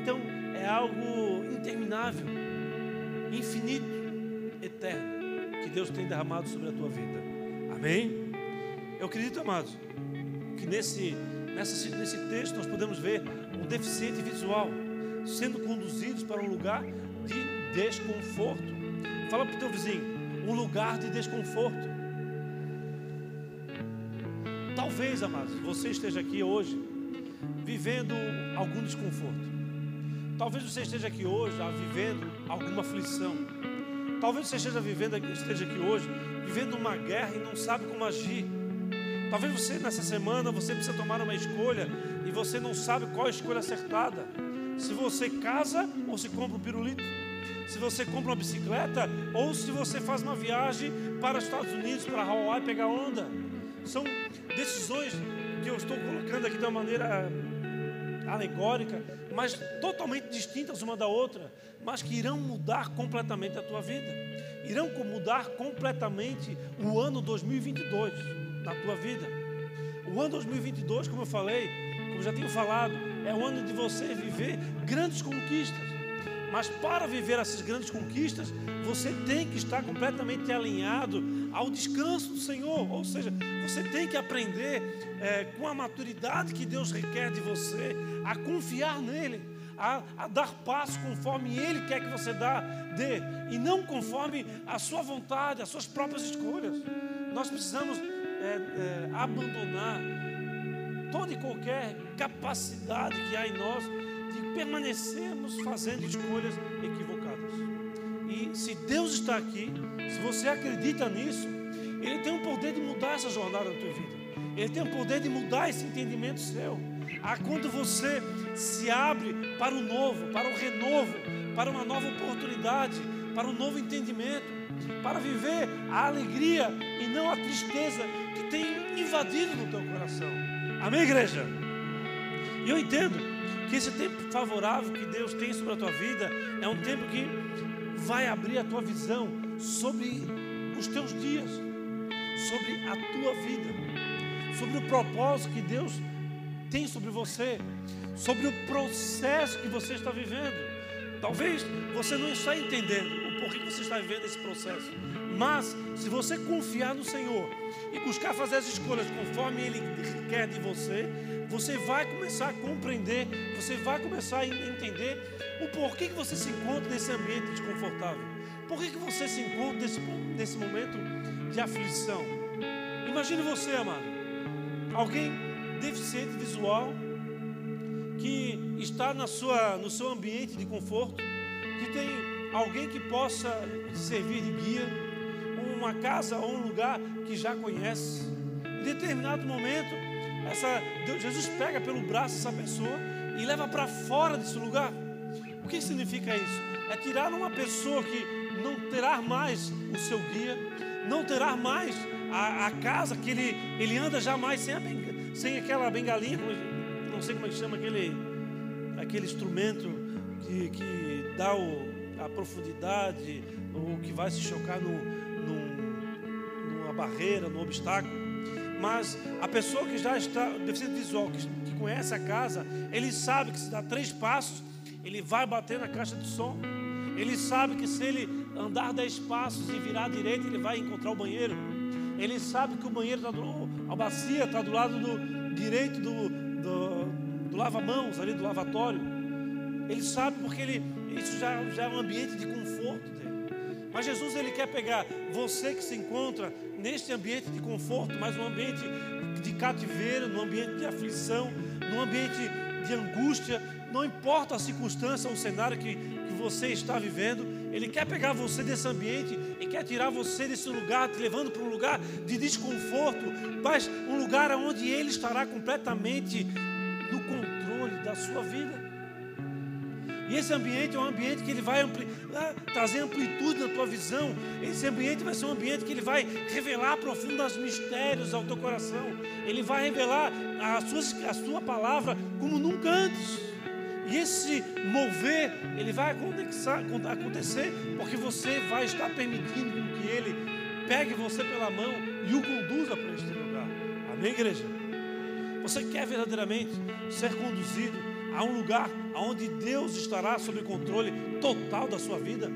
Então é algo interminável, infinito, eterno que Deus tem derramado sobre a tua vida. Amém? Eu acredito, amados, que nesse, nessa, nesse texto nós podemos ver um deficiente visual sendo conduzidos para um lugar de desconforto. Fala para o teu vizinho, um lugar de desconforto. Talvez, amados, você esteja aqui hoje vivendo algum desconforto. Talvez você esteja aqui hoje já vivendo alguma aflição. Talvez você esteja vivendo esteja aqui hoje vivendo uma guerra e não sabe como agir. Talvez você nessa semana você precisa tomar uma escolha e você não sabe qual a escolha acertada se você casa ou se compra um pirulito, se você compra uma bicicleta ou se você faz uma viagem para os Estados Unidos, para Hawaii pegar onda. São decisões que eu estou colocando aqui de uma maneira alegórica, mas totalmente distintas uma da outra, mas que irão mudar completamente a tua vida. Irão mudar completamente o ano 2022 na tua vida. O ano 2022, como eu falei, como já tenho falado, é o ano de você viver grandes conquistas. Mas para viver essas grandes conquistas, você tem que estar completamente alinhado ao descanso do Senhor. Ou seja, você tem que aprender é, com a maturidade que Deus requer de você, a confiar nele, a, a, dar passo conforme Ele quer que você dá, dê, e não conforme a sua vontade, as suas próprias escolhas. Nós precisamos é, é, abandonar toda e qualquer capacidade que há em nós de permanecermos fazendo escolhas equivocadas. E se Deus está aqui, se você acredita nisso, Ele tem o poder de mudar essa jornada na tua vida. Ele tem o poder de mudar esse entendimento seu. Ah, quando você se abre para o novo, para o renovo, para uma nova oportunidade, para um novo entendimento, para viver a alegria e não a tristeza que tem invadido no teu coração. Amém, igreja? E eu entendo que esse tempo favorável que Deus tem sobre a tua vida é um tempo que vai abrir a tua visão sobre os teus dias, sobre a tua vida, sobre o propósito que Deus tem sobre você, sobre o processo que você está vivendo. Talvez você não está entendendo o porquê que você está vivendo esse processo. Mas se você confiar no Senhor e buscar fazer as escolhas conforme Ele quer de você, você vai começar a compreender, você vai começar a entender o porquê que você se encontra nesse ambiente desconfortável. Por que, que você se encontra nesse, nesse momento de aflição? Imagine você, amado, alguém deficiente visual que está na sua, no seu ambiente de conforto, que tem alguém que possa servir de guia, uma casa ou um lugar que já conhece. Em determinado momento, essa, Jesus pega pelo braço essa pessoa e leva para fora desse lugar. O que significa isso? É tirar uma pessoa que não terá mais o seu guia, não terá mais a, a casa que ele, ele anda jamais sem, a, sem aquela bengalinha, não sei como é que chama aquele, aquele instrumento que, que dá o, a profundidade, ou que vai se chocar no, barreira, no obstáculo. Mas a pessoa que já está deficiente visual, que, que conhece a casa, ele sabe que se dá três passos, ele vai bater na caixa de som. Ele sabe que se ele andar dez passos e virar à direita, ele vai encontrar o banheiro. Ele sabe que o banheiro está do, a bacia está do lado do direito do, do, do lava-mãos, ali do lavatório. Ele sabe porque ele, isso já, já é um ambiente de conforto. Mas Jesus ele quer pegar você que se encontra neste ambiente de conforto, mas um ambiente de cativeiro, num ambiente de aflição, num ambiente de angústia, não importa a circunstância ou o cenário que, que você está vivendo, Ele quer pegar você desse ambiente e quer tirar você desse lugar, te levando para um lugar de desconforto, mas um lugar onde Ele estará completamente no controle da sua vida. E esse ambiente é um ambiente que ele vai ampli ah, trazer amplitude na tua visão. Esse ambiente vai ser um ambiente que ele vai revelar profundos mistérios ao teu coração. Ele vai revelar a sua, a sua palavra como nunca antes. E esse mover, ele vai acontecer porque você vai estar permitindo que ele pegue você pela mão e o conduza para este lugar. Amém, igreja? Você quer verdadeiramente ser conduzido a um lugar onde Deus estará sob controle total da sua vida.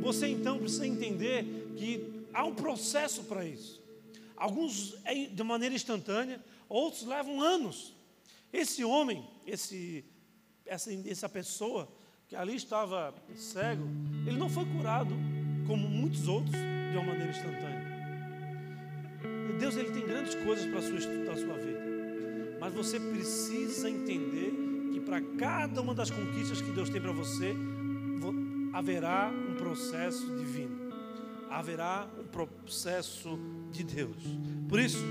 Você então precisa entender que há um processo para isso. Alguns é de maneira instantânea, outros levam anos. Esse homem, esse, essa, essa pessoa que ali estava cego, ele não foi curado como muitos outros de uma maneira instantânea. Deus ele tem grandes coisas para a sua, a sua vida. Mas você precisa entender que para cada uma das conquistas que Deus tem para você, haverá um processo divino. Haverá um processo de Deus. Por isso,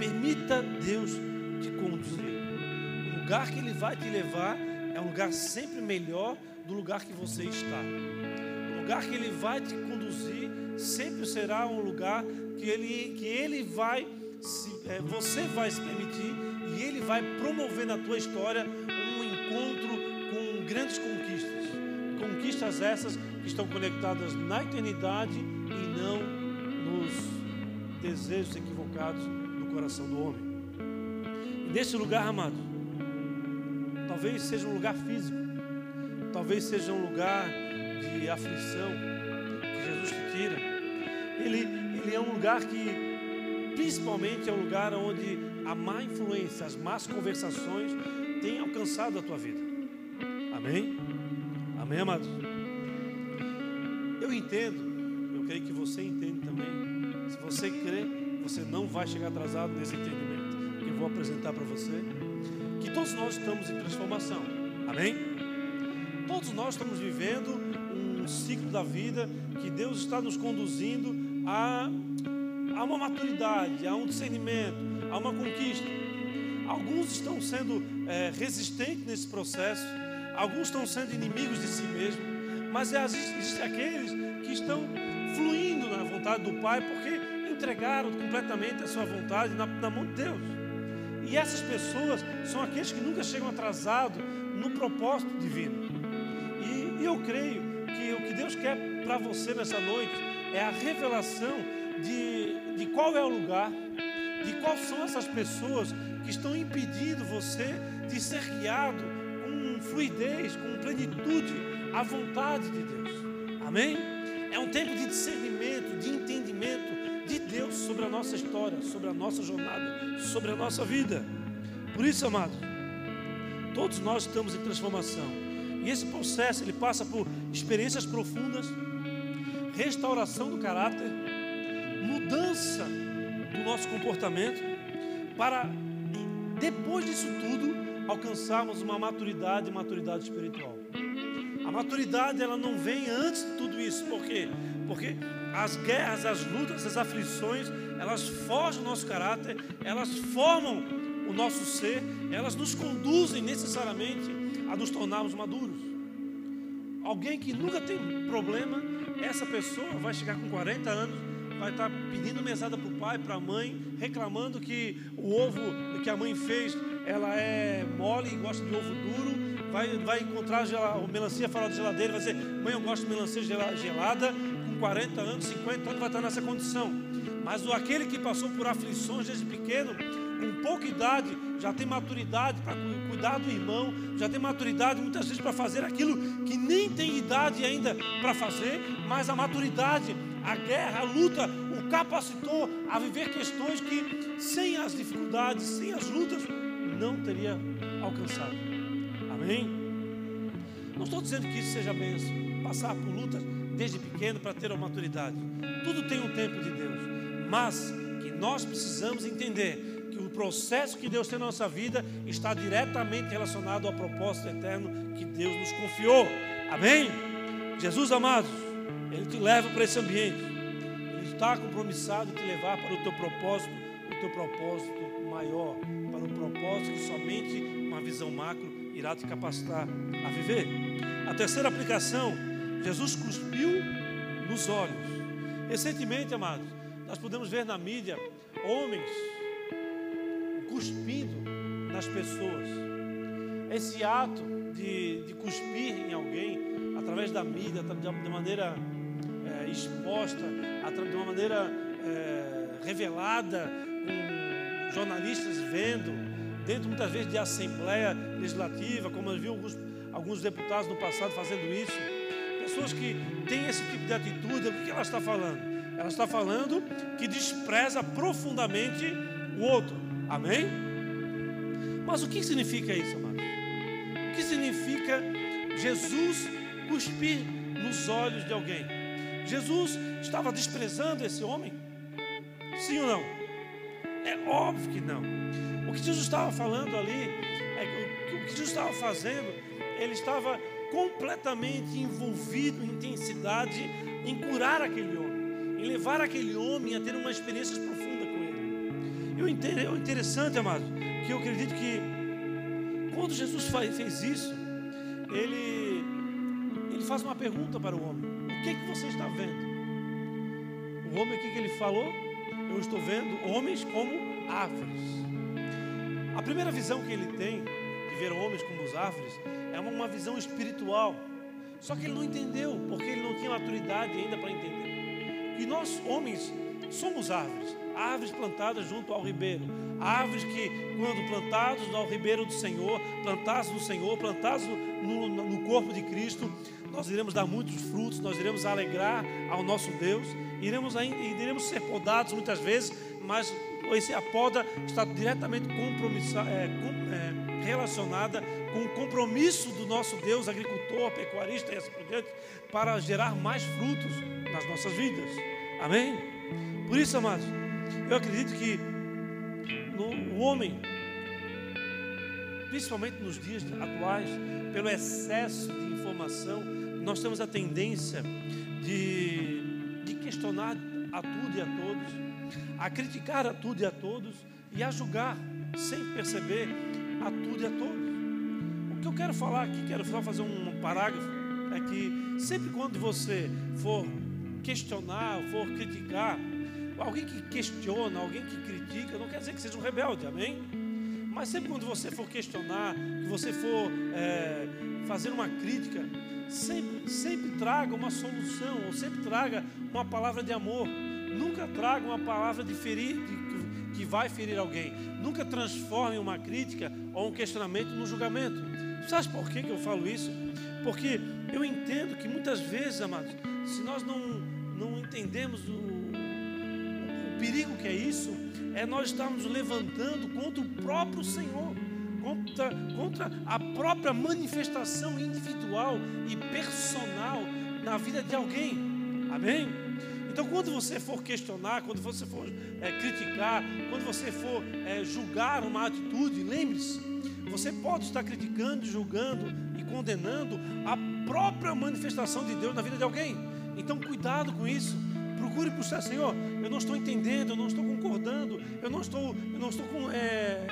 permita Deus te conduzir. O lugar que Ele vai te levar é um lugar sempre melhor do lugar que você está. O lugar que Ele vai te conduzir sempre será um lugar que Ele, que ele vai, se, é, você vai se permitir e Ele vai promover na tua história um encontro com grandes conquistas. Conquistas essas que estão conectadas na eternidade e não nos desejos equivocados do coração do homem. E nesse lugar, amado, talvez seja um lugar físico, talvez seja um lugar de aflição que Jesus te tira. Ele, ele é um lugar que, principalmente, é um lugar onde a má influência, as más conversações têm alcançado a tua vida. Amém? Amém, amados? Eu entendo, eu creio que você entende também. Se você crê, você não vai chegar atrasado nesse entendimento eu vou apresentar para você. Que todos nós estamos em transformação. Amém? Todos nós estamos vivendo um ciclo da vida que Deus está nos conduzindo a, a uma maturidade, a um discernimento, a uma conquista. Alguns estão sendo é, resistentes nesse processo, alguns estão sendo inimigos de si mesmos, mas existem aqueles que estão fluindo na vontade do Pai porque entregaram completamente a sua vontade na, na mão de Deus. E essas pessoas são aqueles que nunca chegam atrasados no propósito divino. E, e eu creio que o que Deus quer para você nessa noite é a revelação de, de qual é o lugar, de quais são essas pessoas que estão impedindo você de ser guiado com fluidez, com plenitude, à vontade de Deus. Amém? É um tempo de discernimento, de entendimento de Deus sobre a nossa história, sobre a nossa jornada, sobre a nossa vida. Por isso, amados, todos nós estamos em transformação. E esse processo ele passa por experiências profundas, restauração do caráter, mudança do nosso comportamento, para depois disso tudo alcançarmos uma maturidade, maturidade espiritual. A maturidade ela não vem antes de tudo isso, por quê? Porque as guerras, as lutas, as aflições, elas forjam o nosso caráter, elas formam o nosso ser, elas nos conduzem necessariamente a nos tornarmos maduros. Alguém que nunca tem problema, essa pessoa vai chegar com 40 anos, vai estar pedindo mesada para o pai, para a mãe, reclamando que o ovo que a mãe fez, ela é mole e gosta de ovo duro, vai, vai encontrar a melancia fora da geladeira, vai dizer, mãe, eu gosto de melancia gelada, com 40 anos, 50 anos, vai estar nessa condição. Mas aquele que passou por aflições desde pequeno, com pouca idade, já tem maturidade para cuidar do irmão, já tem maturidade muitas vezes para fazer aquilo que nem tem idade ainda para fazer, mas a maturidade, a guerra, a luta, capacitou a viver questões que sem as dificuldades, sem as lutas, não teria alcançado. Amém? Não estou dizendo que isso seja bênção, passar por lutas desde pequeno para ter a maturidade. Tudo tem um tempo de Deus, mas que nós precisamos entender o processo que Deus tem na nossa vida está diretamente relacionado ao propósito eterno que Deus nos confiou. Amém? Jesus amado, Ele te leva para esse ambiente. Está compromissado te levar para o teu propósito, o teu propósito maior, para o propósito que somente uma visão macro irá te capacitar a viver. A terceira aplicação, Jesus cuspiu nos olhos. Recentemente, amados, nós podemos ver na mídia homens cuspindo nas pessoas. Esse ato de, de cuspir em alguém, através da mídia, de maneira exposta, de uma maneira é, revelada, com jornalistas vendo, dentro muitas vezes de assembleia legislativa, como eu vi alguns, alguns deputados no passado fazendo isso. Pessoas que têm esse tipo de atitude, o que ela está falando? Ela está falando que despreza profundamente o outro. Amém? Mas o que significa isso, amado? O que significa Jesus cuspir nos olhos de alguém? Jesus estava desprezando esse homem? Sim ou não? É óbvio que não. O que Jesus estava falando ali, é o que Jesus estava fazendo, ele estava completamente envolvido em intensidade em curar aquele homem, em levar aquele homem a ter uma experiência profunda e o interessante, amado, que eu acredito que quando Jesus fez isso, ele, ele faz uma pergunta para o homem: O que, que você está vendo? O homem, o que, que ele falou? Eu estou vendo homens como árvores. A primeira visão que ele tem de ver homens como as árvores é uma, uma visão espiritual. Só que ele não entendeu, porque ele não tinha maturidade ainda para entender. E nós, homens, somos árvores árvores plantadas junto ao ribeiro, árvores que, quando plantados ao ribeiro do Senhor, plantados no Senhor, plantados no, no corpo de Cristo, nós iremos dar muitos frutos, nós iremos alegrar ao nosso Deus, iremos, iremos ser podados muitas vezes, mas esse, a poda está diretamente é, com, é, relacionada com o compromisso do nosso Deus, agricultor, pecuarista e assim por diante, para gerar mais frutos nas nossas vidas. Amém? Por isso, amados, eu acredito que no, o homem, principalmente nos dias atuais, pelo excesso de informação, nós temos a tendência de, de questionar a tudo e a todos, a criticar a tudo e a todos e a julgar sem perceber a tudo e a todos. O que eu quero falar aqui, quero só fazer um parágrafo, é que sempre quando você for questionar, for criticar, Alguém que questiona, alguém que critica, não quer dizer que seja um rebelde, amém? Mas sempre quando você for questionar, que você for é, fazer uma crítica, sempre, sempre traga uma solução, ou sempre traga uma palavra de amor. nunca traga uma palavra de ferir, de, que vai ferir alguém. Nunca transforme uma crítica ou um questionamento num julgamento. Sabe por que, que eu falo isso? Porque eu entendo que muitas vezes, amados, se nós não, não entendemos o, o, perigo que é isso, é nós estarmos levantando contra o próprio Senhor, contra, contra a própria manifestação individual e personal na vida de alguém. Amém? Então, quando você for questionar, quando você for é, criticar, quando você for é, julgar uma atitude, lembre-se, você pode estar criticando, julgando e condenando a própria manifestação de Deus na vida de alguém. Então, cuidado com isso. Procure buscar, Senhor. Eu não estou entendendo, eu não estou concordando, eu não estou, eu não estou com, é,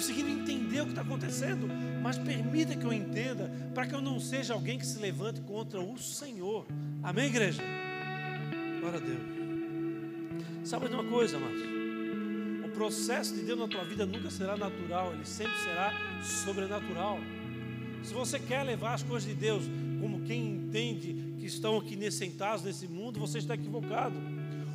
conseguindo entender o que está acontecendo, mas permita que eu entenda, para que eu não seja alguém que se levante contra o Senhor. Amém, igreja? Glória a Deus. Sabe de uma coisa, amados? O processo de Deus na tua vida nunca será natural, ele sempre será sobrenatural. Se você quer levar as coisas de Deus como quem entende que estão aqui nesse, sentados nesse mundo, você está equivocado.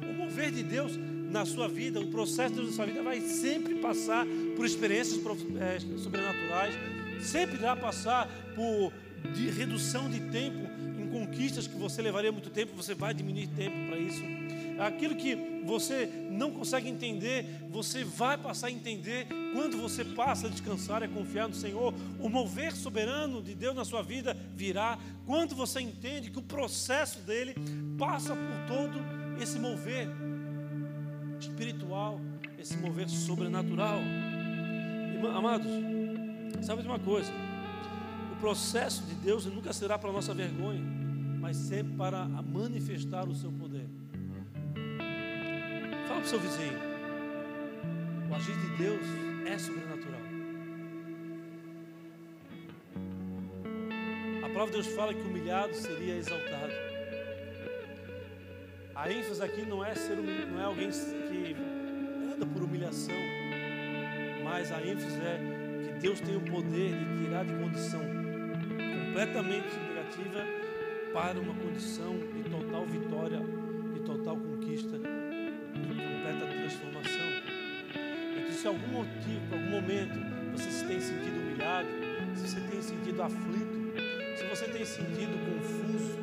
O mover de Deus na sua vida, o processo na sua vida vai sempre passar por experiências é, sobrenaturais, sempre irá passar por de redução de tempo em conquistas que você levaria muito tempo, você vai diminuir tempo para isso. Aquilo que você não consegue entender, você vai passar a entender quando você passa a descansar e a confiar no Senhor. O mover soberano de Deus na sua vida virá quando você entende que o processo dele passa por todo esse mover esse mover sobrenatural. Amados, sabe de uma coisa? O processo de Deus nunca será para nossa vergonha, mas sempre para manifestar o seu poder. Fala para o seu vizinho: o agir de Deus é sobrenatural. A palavra de Deus fala que humilhado seria exaltado. A ênfase aqui não é ser não é alguém que humilhação, mas a ênfase é que Deus tem o poder de tirar de condição completamente negativa para uma condição de total vitória, de total conquista, de completa transformação. Então, se algum motivo, algum momento, você se tem sentido humilhado, se você tem sentido aflito, se você tem sentido confuso,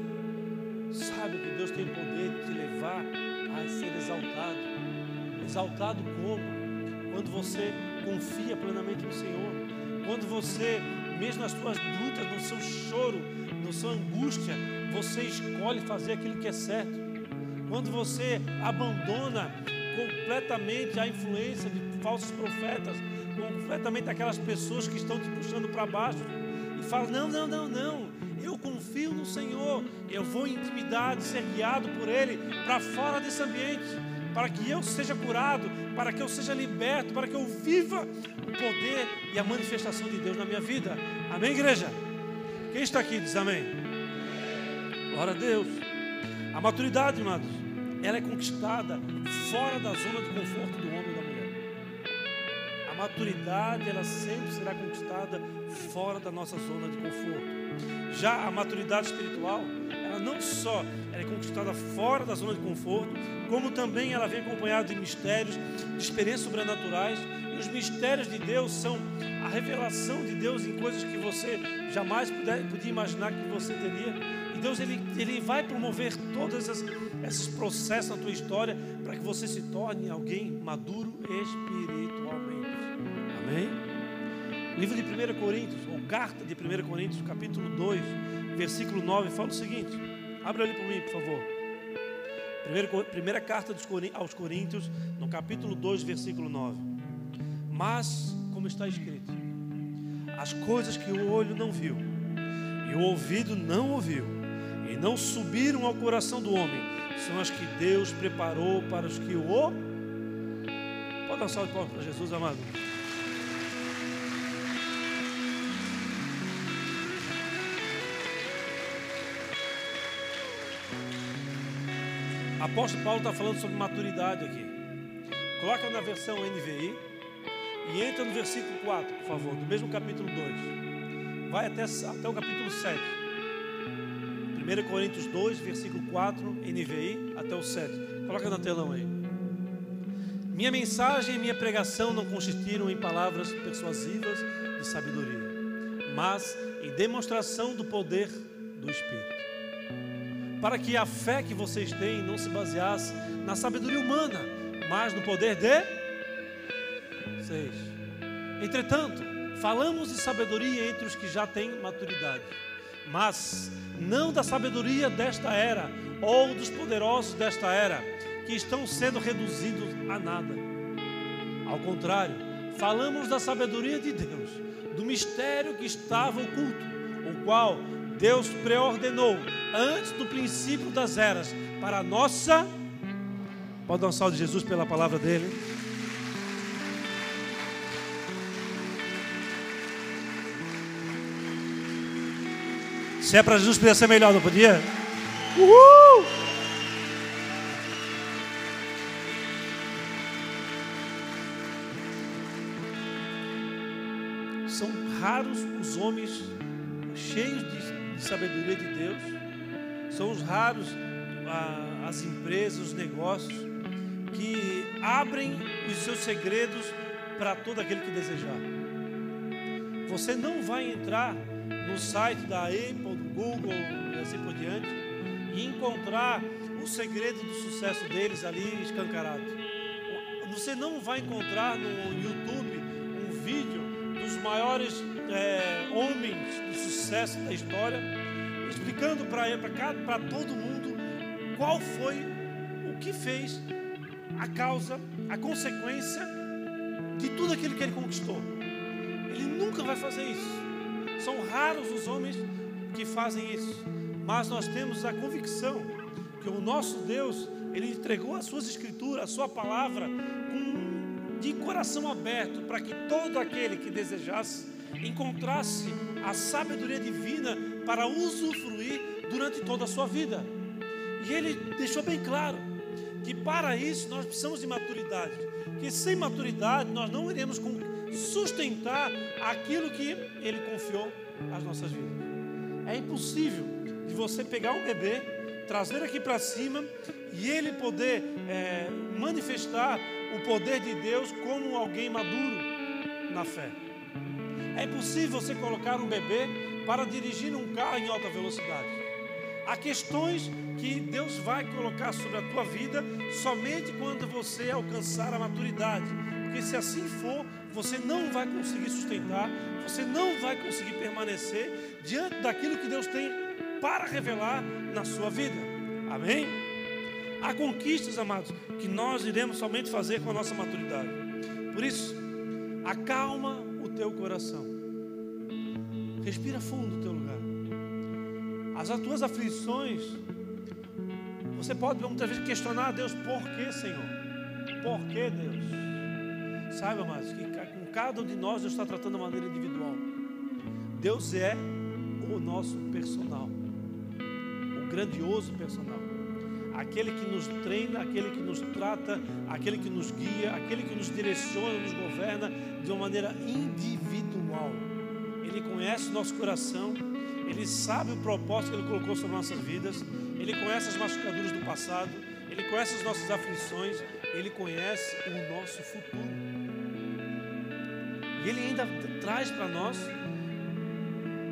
sabe que Deus tem poder de te levar a ser exaltado. Exaltado como? Quando você confia plenamente no Senhor, quando você, mesmo nas suas lutas, no seu choro, na sua angústia, você escolhe fazer aquilo que é certo. Quando você abandona completamente a influência de falsos profetas, completamente aquelas pessoas que estão te puxando para baixo, e fala: não, não, não, não, eu confio no Senhor, eu vou em intimidade, ser guiado por Ele para fora desse ambiente, para que eu seja curado, para que eu seja liberto, para que eu viva o poder e a manifestação de Deus na minha vida. Amém, igreja? Quem está aqui diz amém. Glória a Deus. A maturidade, amados, ela é conquistada fora da zona de conforto do homem e da mulher. A maturidade, ela sempre será conquistada fora da nossa zona de conforto. Já a maturidade espiritual, não só ela é conquistada fora da zona de conforto, como também ela vem acompanhada de mistérios, de experiências sobrenaturais. E os mistérios de Deus são a revelação de Deus em coisas que você jamais puder, podia imaginar que você teria. E Deus ele, ele vai promover todos esses, processos na tua história para que você se torne alguém maduro espiritualmente. Amém? Livro de 1 Coríntios, ou carta de 1 Coríntios, capítulo 2, versículo 9, fala o seguinte. Abre ali para mim, por favor. Primeira, primeira carta aos Coríntios, no capítulo 2, versículo 9. Mas, como está escrito, as coisas que o olho não viu, e o ouvido não ouviu, e não subiram ao coração do homem, são as que Deus preparou para os que o. Pode dar um salve para Jesus, amado. Apóstolo Paulo está falando sobre maturidade aqui. Coloca na versão NVI e entra no versículo 4, por favor, do mesmo capítulo 2. Vai até, até o capítulo 7. 1 Coríntios 2, versículo 4, NVI, até o 7. Coloca na telão aí. Minha mensagem e minha pregação não consistiram em palavras persuasivas de sabedoria, mas em demonstração do poder do Espírito. Para que a fé que vocês têm não se baseasse na sabedoria humana, mas no poder de vocês. Entretanto, falamos de sabedoria entre os que já têm maturidade, mas não da sabedoria desta era ou dos poderosos desta era, que estão sendo reduzidos a nada. Ao contrário, falamos da sabedoria de Deus, do mistério que estava oculto, o qual Deus preordenou antes do princípio das eras para a nossa. Pode dar um salve de Jesus pela palavra dele. Se é para Jesus, podia ser melhor, não podia? Uhul! São raros os homens cheios de, de sabedoria de Deus, são os raros as empresas, os negócios que abrem os seus segredos para todo aquele que desejar. Você não vai entrar no site da Apple, do Google e assim por diante, e encontrar o segredo do sucesso deles ali escancarado. Você não vai encontrar no YouTube um vídeo dos maiores é, homens de sucesso da história, explicando para todo mundo qual foi o que fez a causa, a consequência de tudo aquilo que ele conquistou. Ele nunca vai fazer isso. São raros os homens que fazem isso, mas nós temos a convicção que o nosso Deus, ele entregou as suas escrituras, a sua palavra, com, de coração aberto, para que todo aquele que desejasse encontrasse a sabedoria divina para usufruir durante toda a sua vida. E ele deixou bem claro que para isso nós precisamos de maturidade, que sem maturidade nós não iremos sustentar aquilo que Ele confiou às nossas vidas. É impossível de você pegar um bebê, trazer aqui para cima e ele poder é, manifestar o poder de Deus como alguém maduro na fé. É impossível você colocar um bebê para dirigir um carro em alta velocidade. Há questões que Deus vai colocar sobre a tua vida somente quando você alcançar a maturidade. Porque se assim for, você não vai conseguir sustentar, você não vai conseguir permanecer diante daquilo que Deus tem para revelar na sua vida. Amém? Há conquistas, amados, que nós iremos somente fazer com a nossa maturidade. Por isso, acalma o teu coração. Respira fundo o teu lugar. As tuas aflições, você pode muitas vezes questionar a Deus, por que, Senhor? Por que, Deus? Saiba, mas que com cada um de nós Deus está tratando de maneira individual. Deus é o nosso personal, o grandioso personal. Aquele que nos treina, aquele que nos trata, aquele que nos guia, aquele que nos direciona, nos governa de uma maneira individual. Ele conhece o nosso coração, ele sabe o propósito que ele colocou sobre nossas vidas, ele conhece as machucaduras do passado, ele conhece as nossas aflições, ele conhece o nosso futuro. E ele ainda traz para nós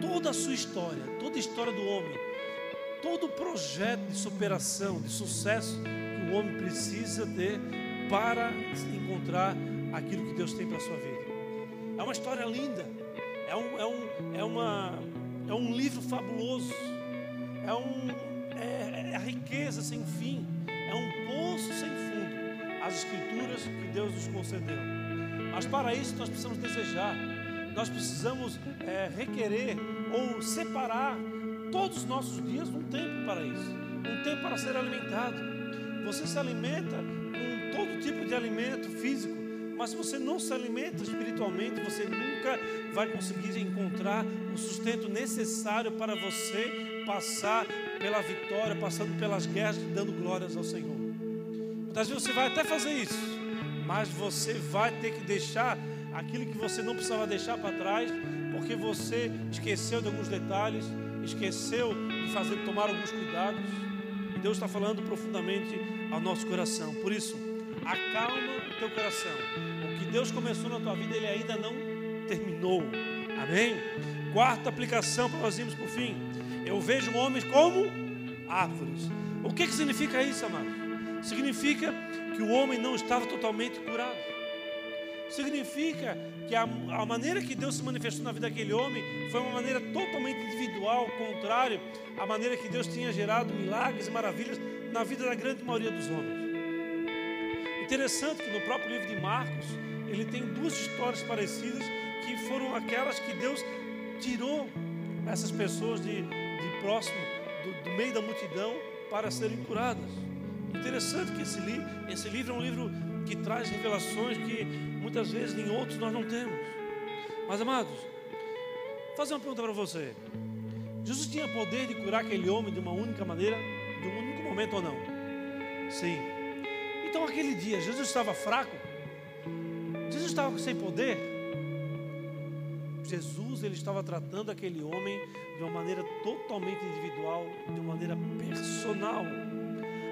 toda a sua história, toda a história do homem, todo o projeto de superação, de sucesso que o homem precisa ter para encontrar aquilo que Deus tem para a sua vida. É uma história linda, é um, é um, é uma, é um livro fabuloso, é, um, é, é a riqueza sem fim, é um poço sem fundo, as escrituras que Deus nos concedeu. Mas para isso nós precisamos desejar, nós precisamos é, requerer ou separar todos os nossos dias um tempo para isso, um tempo para ser alimentado. Você se alimenta com todo tipo de alimento físico, mas se você não se alimenta espiritualmente, você nunca vai conseguir encontrar o sustento necessário para você passar pela vitória, passando pelas guerras, dando glórias ao Senhor. Muitas vezes você vai até fazer isso, mas você vai ter que deixar aquilo que você não precisava deixar para trás, porque você esqueceu de alguns detalhes, esqueceu de fazer tomar alguns cuidados. E Deus está falando profundamente ao nosso coração. Por isso, acalma o teu coração. O que Deus começou na tua vida, Ele ainda não terminou. Amém? Quarta aplicação para nós irmos por fim. Eu vejo homens como árvores. O que, que significa isso, amado? Significa que o homem não estava totalmente curado. Significa que a, a, maneira que Deus se manifestou na vida daquele homem foi uma maneira totalmente individual, contrário à maneira que Deus tinha gerado milagres e maravilhas na vida da grande maioria dos homens. Interessante que no próprio livro de Marcos, ele tem duas histórias parecidas que foram aquelas que Deus tirou essas pessoas de, de próximo, do, do meio da multidão, para serem curadas. Interessante que esse, li, esse livro é um livro que traz revelações que muitas vezes em outros nós não temos. Mas amados, vou fazer uma pergunta para você. Jesus tinha poder de curar aquele homem de uma única maneira, de um único momento ou não? Sim. Então aquele dia, Jesus estava fraco? Jesus estava sem poder? Jesus ele estava tratando aquele homem de uma maneira totalmente individual, de uma maneira personal.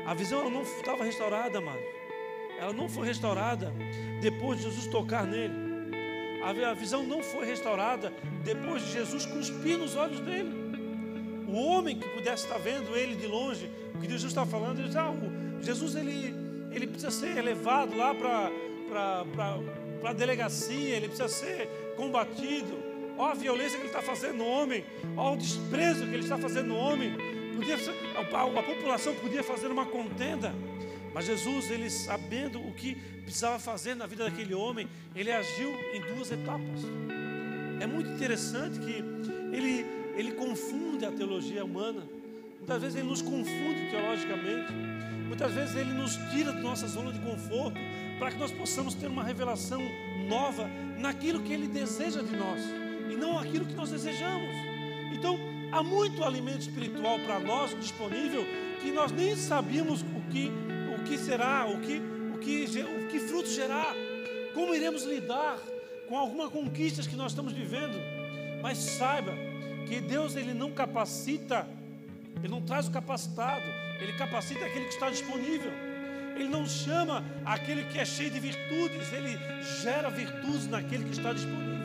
A visão não estava restaurada, amado. Ela não foi restaurada depois de Jesus tocar nele. A visão não foi restaurada depois de Jesus cuspir nos olhos dele. O homem que pudesse estar vendo ele de longe, o que Jesus está falando, ele diz, ah, Jesus ele, ele precisa ser elevado lá para a delegacia, ele precisa ser combatido. Olha a violência que ele está fazendo no homem, olha o desprezo que ele está fazendo no homem. Podia, a, a população podia fazer uma contenda, mas Jesus, ele sabendo o que precisava fazer na vida daquele homem, ele agiu em duas etapas. É muito interessante que ele, ele confunde a teologia humana. Muitas vezes ele nos confunde teologicamente. Muitas vezes ele nos tira da nossa zona de conforto para que nós possamos ter uma revelação nova naquilo que ele deseja de nós e não aquilo que nós desejamos. Então, há muito alimento espiritual para nós disponível que nós nem sabíamos o que, que será, o que, o, que, o que fruto gerar, como iremos lidar com algumas conquistas que nós estamos vivendo. Mas saiba que Deus ele não capacita, ele não traz o capacitado, ele capacita aquele que está disponível. Ele não chama aquele que é cheio de virtudes, ele gera virtudes naquele que está disponível.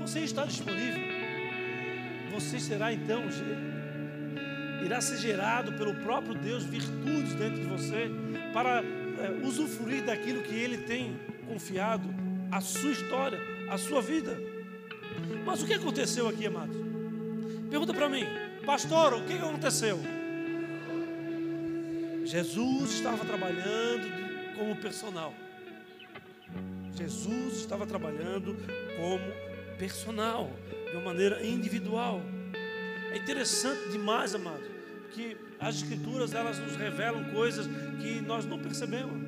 Você está disponível? Você será então, irá ser gerado pelo próprio Deus virtudes dentro de você para é, usufruir daquilo que Ele tem confiado, a sua história, a sua vida. Mas o que aconteceu aqui, amados? Pergunta para mim, pastor, o que aconteceu? Jesus estava trabalhando como personal. Jesus estava trabalhando como personal, de uma maneira individual. É interessante demais, amado, que as escrituras elas nos revelam coisas que nós não percebemos.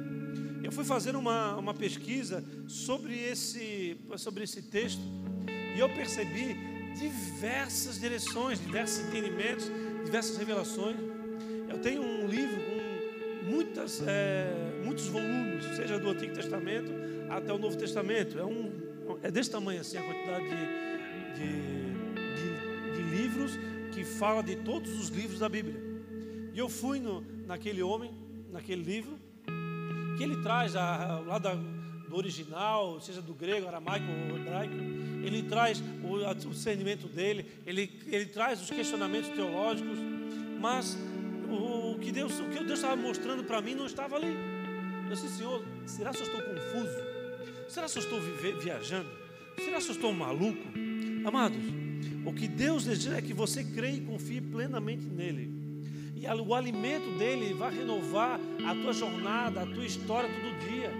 Eu fui fazer uma, uma pesquisa sobre esse, sobre esse texto e eu percebi diversas direções, diversos entendimentos, diversas revelações. Eu tenho um livro com muitas, é, muitos volumes, seja do Antigo Testamento até o Novo Testamento. É um é desse tamanho assim a quantidade de, de, de, de livros que fala de todos os livros da Bíblia. E eu fui no, naquele homem, naquele livro, que ele traz a, lá da, do original, seja do grego, aramaico ou hebraico, ele traz o, o discernimento dele, ele, ele traz os questionamentos teológicos, mas o, o que Deus, o que Deus estava mostrando para mim não estava ali. Eu disse, Senhor, será que eu estou confuso? Será que eu estou viajando? Será que eu estou maluco? Amados, o que Deus deseja é que você creia e confie plenamente nele. E o alimento dele vai renovar a tua jornada, a tua história todo dia.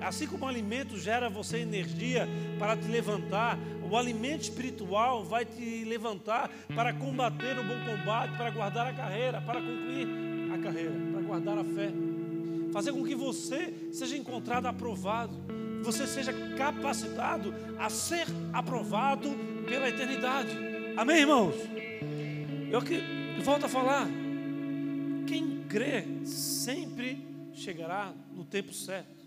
Assim como o alimento gera você energia para te levantar, o alimento espiritual vai te levantar para combater o bom combate, para guardar a carreira, para concluir a carreira, para guardar a fé. Fazer com que você seja encontrado aprovado você seja capacitado a ser aprovado pela eternidade. Amém, irmãos? Eu que volto a falar. Quem crê sempre chegará no tempo certo.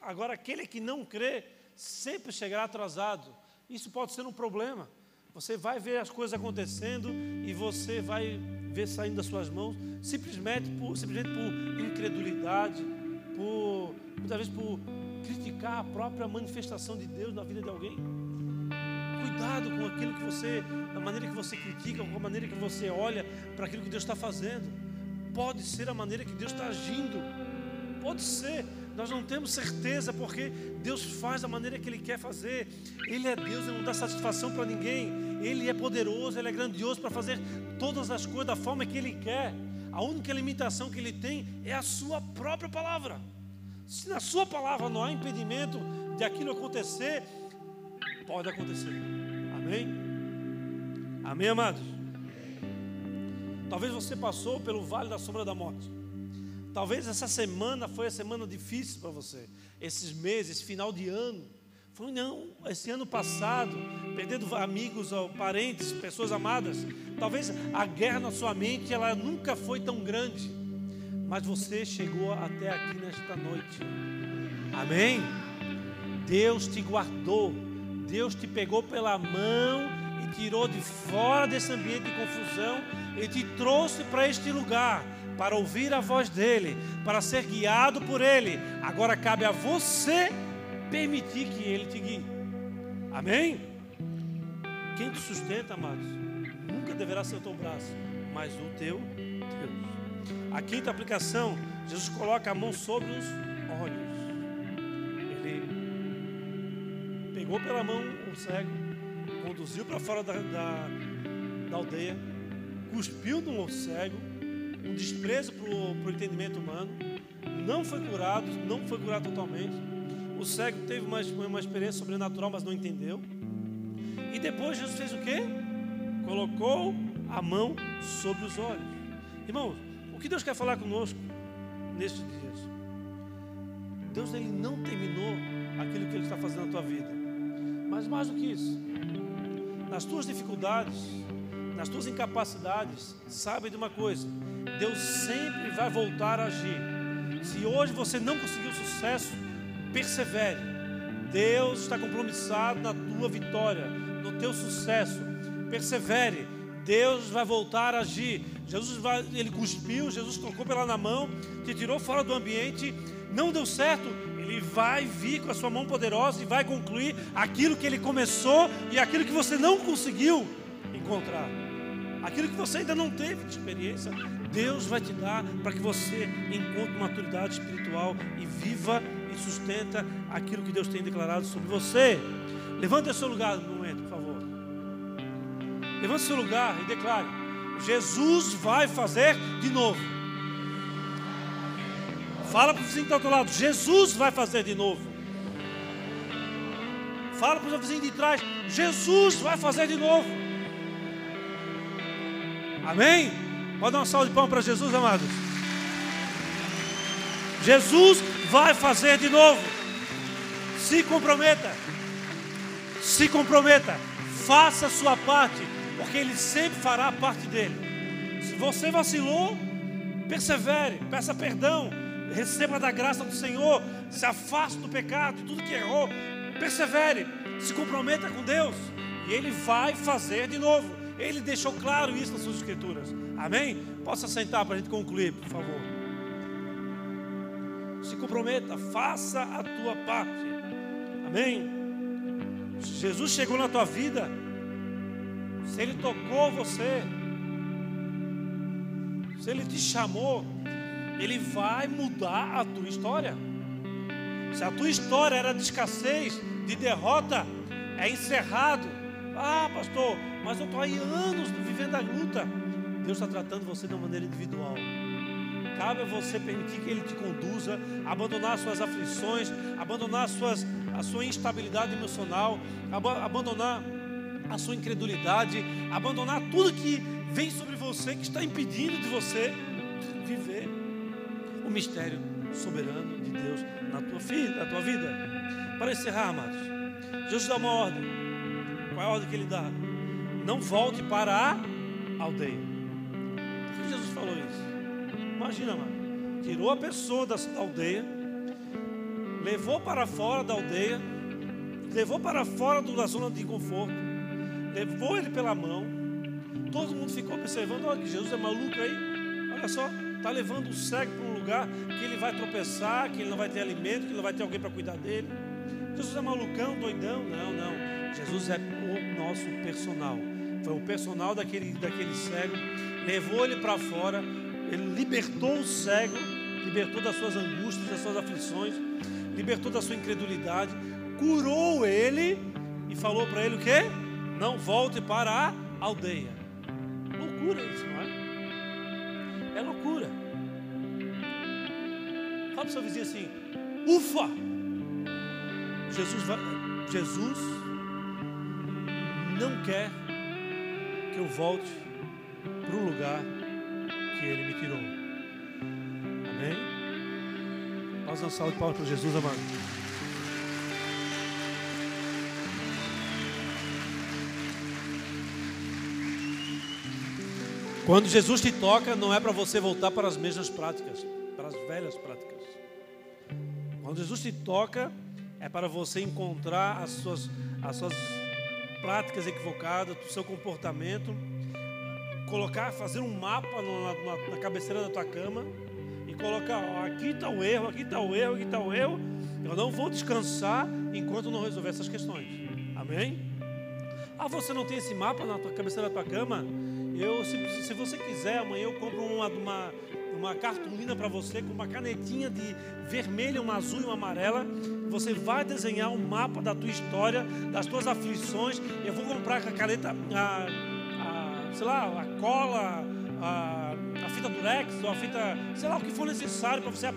Agora, aquele que não crê sempre chegará atrasado. Isso pode ser um problema, Você vai ver as coisas acontecendo e você vai ver saindo das suas mãos simplesmente por, simplesmente por incredulidade, por muitas vezes por criticar a própria manifestação de Deus na vida de alguém. Cuidado com aquilo que você, da maneira que você critica, com a maneira que você olha para aquilo que Deus está fazendo. Pode ser a maneira que Deus está agindo. Pode ser. Nós não temos certeza porque Deus faz da maneira que Ele quer fazer. Ele é Deus, Ele não dá satisfação para ninguém. Ele é poderoso, Ele é grandioso para fazer todas as coisas da forma que Ele quer. A única limitação que Ele tem é a Sua própria palavra. Se na Sua palavra não há impedimento de aquilo acontecer, pode acontecer. Amém? Amém, amados? Talvez você passou pelo vale da sombra da morte. Talvez essa semana foi a semana difícil para você. Esses meses, final de ano. Foi não, esse ano passado, perdendo amigos parentes, pessoas amadas. Talvez a guerra na sua mente ela nunca foi tão grande. Mas você chegou até aqui nesta noite. Amém? Deus te guardou. Deus te pegou pela mão e tirou de fora desse ambiente de confusão e te trouxe para este lugar para ouvir a voz dele, para ser guiado por ele. Agora cabe a você permitir que ele te guie. Amém? Quem te sustenta, amados, nunca deverá ser o teu braço, mas o teu Deus. A quinta aplicação, Jesus coloca a mão sobre os olhos. Ele pegou pela mão o cego, conduziu para fora da, da, da aldeia, cuspiu no cego, um desprezo para o entendimento humano, não foi curado, não foi curado totalmente. O cego teve uma, uma experiência sobrenatural, mas não entendeu. E depois Jesus fez o quê? Colocou a mão sobre os olhos. Irmãos, o que Deus quer falar conosco nestes dias? Deus ele não terminou aquilo que Ele está fazendo na tua vida. Mas mais do que isso, nas tuas dificuldades, nas tuas incapacidades, sabe de uma coisa: Deus sempre vai voltar a agir. Se hoje você não conseguiu sucesso, persevere. Deus está compromissado na tua vitória, no teu sucesso. Persevere. Deus vai voltar a agir. Jesus vai, ele cuspiu, Jesus tocou pela na mão, te tirou fora do ambiente, não deu certo. Ele vai vir com a sua mão poderosa e vai concluir aquilo que ele começou e aquilo que você não conseguiu encontrar. Aquilo que você ainda não teve de experiência, Deus vai te dar para que você encontre maturidade espiritual e viva e sustenta aquilo que Deus tem declarado sobre você. Levante seu lugar no momento, por favor. Levante seu lugar e declare: Jesus vai fazer de novo. Fala para o vizinho que está ao teu lado: Jesus vai fazer de novo. Fala para o vizinho de trás: Jesus vai fazer de novo. Amém? Pode dar uma salva de palmas para Jesus, amados. Jesus vai fazer de novo. Se comprometa. Se comprometa. Faça a sua parte, porque Ele sempre fará a parte dele. Se você vacilou, persevere, peça perdão, receba da graça do Senhor, se afaste do pecado, tudo que errou, persevere, se comprometa com Deus, e Ele vai fazer de novo. Ele deixou claro isso nas suas escrituras. Amém? Possa sentar para a gente concluir, por favor. Se comprometa, faça a tua parte. Amém? Jesus chegou na tua vida. Se Ele tocou você, se Ele te chamou, Ele vai mudar a tua história. Se a tua história era de escassez, de derrota, é encerrado. Ah, pastor, mas eu estou aí anos vivendo a luta. Deus está tratando você de uma maneira individual. Cabe a você permitir que Ele te conduza, abandonar suas aflições, abandonar suas, a sua instabilidade emocional, ab abandonar a sua incredulidade, abandonar tudo que vem sobre você, que está impedindo de você viver o mistério soberano de Deus na tua, na tua vida. Para encerrar, amados, Jesus dá uma ordem. Qual é a ordem que Ele dá? Não volte para a aldeia que Jesus falou isso? Imagina, mano. Tirou a pessoa da aldeia, levou para fora da aldeia, levou para fora da zona de conforto, levou ele pela mão. Todo mundo ficou observando, olha, Jesus é maluco aí. Olha só, está levando o cego para um lugar que ele vai tropeçar, que ele não vai ter alimento, que ele não vai ter alguém para cuidar dele. Jesus é malucão, doidão? Não, não. Jesus é nosso personal. Foi o personal daquele, daquele cego, levou ele para fora, ele libertou o cego, libertou das suas angústias, das suas aflições, libertou da sua incredulidade, curou ele e falou para ele o quê? Não volte para a aldeia. Loucura isso, não é? É loucura. Fala para o seu vizinho assim: ufa! Jesus, vai, Jesus não quer que eu volte para o lugar que Ele me tirou. Amém? Vamos dar um salve de palmas para Jesus, amado. Quando Jesus te toca, não é para você voltar para as mesmas práticas, para as velhas práticas. Quando Jesus te toca, é para você encontrar as suas, as suas práticas equivocadas, o seu comportamento, colocar, fazer um mapa na, na, na cabeceira da tua cama e colocar, ó, aqui está o erro, aqui está o erro, aqui está o erro. Eu não vou descansar enquanto não resolver essas questões. Amém? Ah, você não tem esse mapa na tua cabeceira da tua cama? Eu, se, se você quiser, amanhã eu compro uma, uma uma cartolina para você com uma canetinha de vermelha, uma azul e uma amarela. Você vai desenhar um mapa da tua história, das tuas aflições. Eu vou comprar a caneta, a, a, sei lá, a cola, a, a fita durex ou a fita, sei lá o que for necessário para você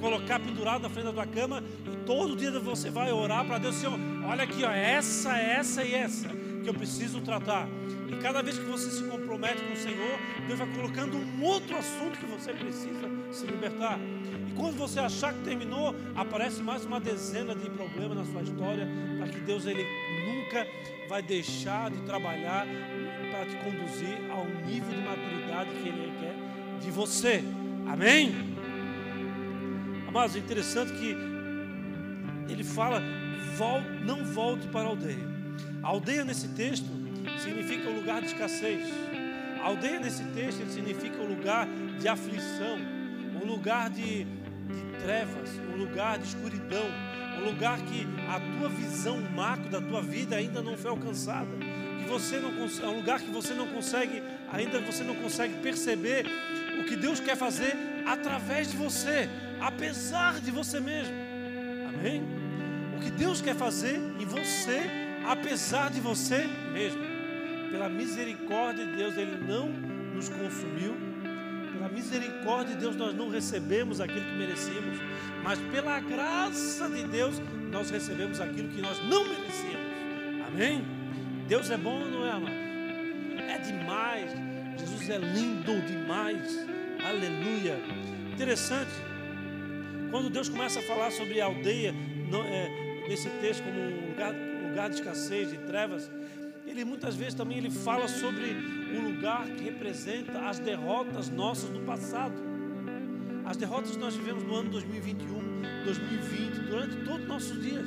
colocar pendurado na frente da tua cama. E todo dia você vai orar para Deus, Senhor, olha aqui, ó, essa, essa e essa que eu preciso tratar. E cada vez que você se compromete com o Senhor, Deus vai colocando um outro assunto que você precisa se libertar. E quando você achar que terminou, aparece mais uma dezena de problemas na sua história, para que Deus ele nunca vai deixar de trabalhar para te conduzir ao nível de maturidade que Ele quer de você. Amém? Amados, é interessante que ele fala: não volte para a aldeia. A aldeia nesse texto significa o lugar de escassez. A aldeia nesse texto significa o lugar de aflição, um lugar de, de trevas, um lugar de escuridão, um lugar que a tua visão macro da tua vida ainda não foi alcançada, que você não é um lugar que você não consegue, ainda você não consegue perceber o que Deus quer fazer através de você, apesar de você mesmo. Amém? O que Deus quer fazer em você, apesar de você mesmo pela misericórdia de Deus, Ele não nos consumiu. Pela misericórdia de Deus, nós não recebemos aquilo que merecíamos. Mas pela graça de Deus, nós recebemos aquilo que nós não merecíamos. Amém? Deus é bom, não é, amado? É demais. Jesus é lindo demais. Aleluia. Interessante. Quando Deus começa a falar sobre a aldeia, é, nesse texto, como um lugar, lugar de escassez, de trevas, ele muitas vezes também ele fala sobre um lugar que representa as derrotas nossas do passado. As derrotas que nós vivemos no ano 2021, 2020, durante todos os nossos dias.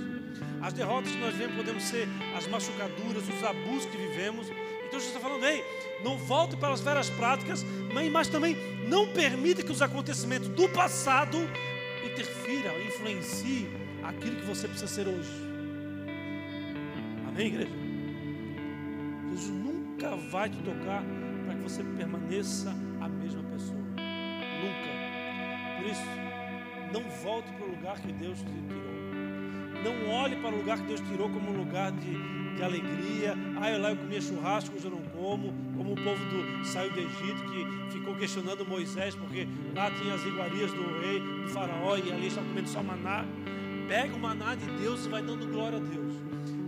As derrotas que nós vivemos podemos ser as machucaduras, os abusos que vivemos. Então Jesus está falando, ei, não volte para as velhas práticas, mas também não permita que os acontecimentos do passado interfiram, influenciem aquilo que você precisa ser hoje. Amém, igreja? Vai te tocar para que você permaneça a mesma pessoa. Nunca. Por isso, não volte para o lugar que Deus te tirou. Não olhe para o lugar que Deus tirou como um lugar de, de alegria. Ah, eu lá eu comia churrasco, hoje eu não como. Como o povo do, saiu do Egito, que ficou questionando Moisés, porque lá tinha as iguarias do rei, do faraó, e ali estava comendo só maná. Pega o maná de Deus e vai dando glória a Deus.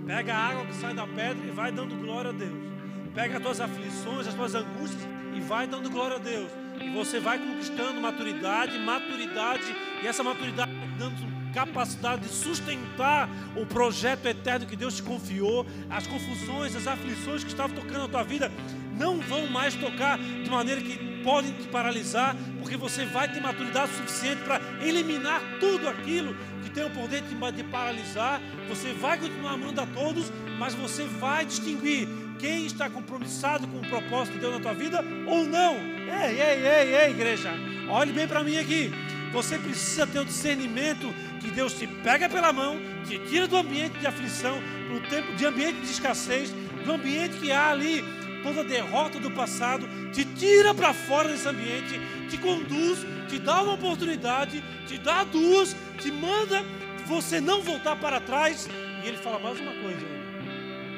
Pega a água que sai da pedra e vai dando glória a Deus. Pega as tuas aflições, as tuas angústias e vai dando glória a Deus. E você vai conquistando maturidade, maturidade, e essa maturidade dando capacidade de sustentar o projeto eterno que Deus te confiou. As confusões, as aflições que estavam tocando na tua vida não vão mais tocar de maneira que podem te paralisar, porque você vai ter maturidade suficiente para eliminar tudo aquilo que tem o poder de te paralisar. Você vai continuar amando a todos, mas você vai distinguir quem está compromissado com o propósito de Deus na tua vida ou não. Ei, ei, ei, ei, igreja, olhe bem para mim aqui. Você precisa ter o discernimento que Deus te pega pela mão, te tira do ambiente de aflição, do tempo de ambiente de escassez, do ambiente que há ali toda a derrota do passado, te tira para fora desse ambiente, te conduz, te dá uma oportunidade, te dá duas, te manda você não voltar para trás. E ele fala mais uma coisa.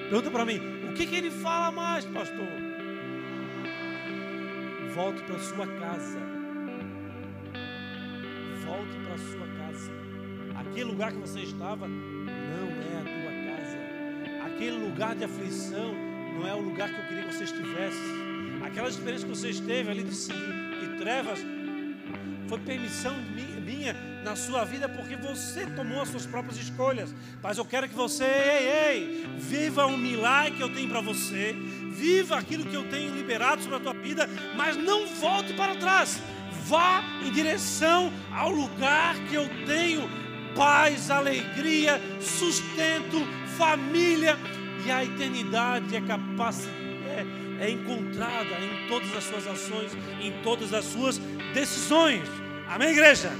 Pergunta para mim, que, que ele fala mais, pastor? Volte para sua casa. Volte para sua casa. Aquele lugar que você estava não é a tua casa. Aquele lugar de aflição não é o lugar que eu queria que você estivesse. Aquela experiência que você esteve ali de, de trevas foi permissão minha na sua vida porque você tomou as suas próprias escolhas. Mas eu quero que você, ei, ei, viva o milagre que eu tenho para você, viva aquilo que eu tenho liberado sobre a tua vida, mas não volte para trás. Vá em direção ao lugar que eu tenho paz, alegria, sustento, família e a eternidade é capaz é, é encontrada em todas as suas ações, em todas as suas decisões. Amém, igreja?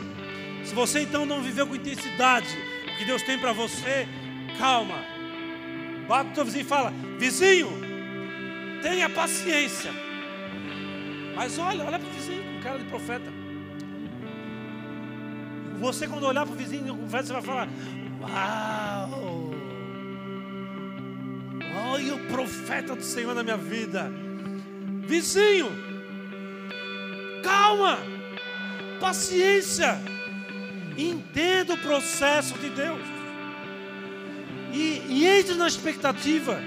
Se você então não viveu com intensidade o que Deus tem para você, calma. Bate o teu vizinho e fala: Vizinho, tenha paciência. Mas olha, olha para o vizinho com cara de profeta. Você, quando olhar para o vizinho com profeta, você vai falar: Uau! Olha o profeta do Senhor na minha vida. Vizinho, calma, paciência, entenda o processo de Deus e, e entre na expectativa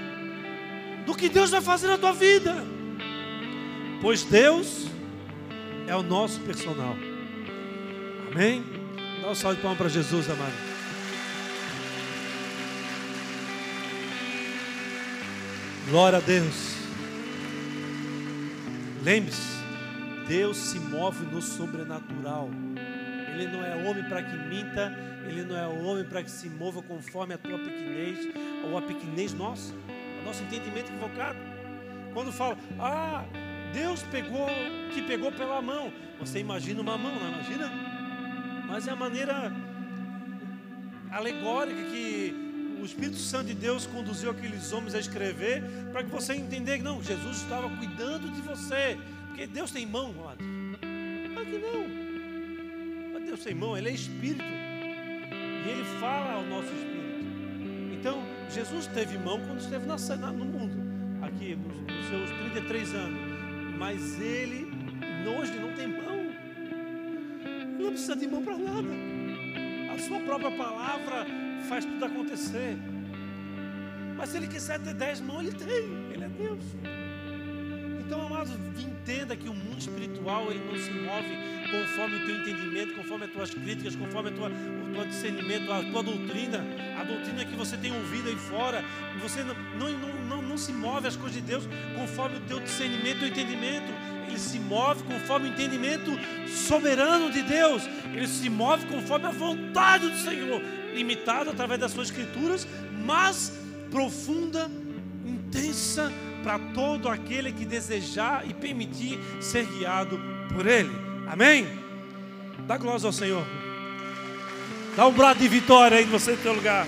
do que Deus vai fazer na tua vida, pois Deus é o nosso personal. Amém? Dá um salve de palmas para Jesus, amado. Glória a Deus. Lembre-se, Deus se move no sobrenatural. Ele não é homem para que minta, ele não é homem para que se mova conforme a tua pequenez ou a pequenez nossa, o nosso entendimento equivocado. Quando fala, ah, Deus pegou, te pegou pela mão. Você imagina uma mão, não imagina? Mas é a maneira alegórica que o Espírito Santo de Deus conduziu aqueles homens a escrever para que você entender que não, Jesus estava cuidando de você. Porque Deus tem mão, amado. Claro que não. Mas Deus tem mão, Ele é Espírito. E Ele fala ao nosso Espírito. Então, Jesus teve mão quando esteve na, no mundo, aqui, nos, nos seus 33 anos. Mas Ele, hoje, não tem mão. Não precisa de mão para nada. A sua própria palavra faz tudo acontecer. Mas se ele quiser ter dez mãos, ele tem. Ele é Deus. Então, amados, entenda que o mundo espiritual ele não se move conforme o teu entendimento, conforme as tuas críticas, conforme a tua, o teu discernimento, a tua doutrina, a doutrina que você tem ouvido aí fora. Você não, não, não, não se move as coisas de Deus conforme o teu discernimento e entendimento. Ele se move conforme o entendimento soberano de Deus. Ele se move conforme a vontade do Senhor limitado através das suas escrituras, mas profunda, intensa para todo aquele que desejar e permitir ser guiado por Ele. Amém? Dá glória ao Senhor. Dá um brado de vitória aí você no teu lugar.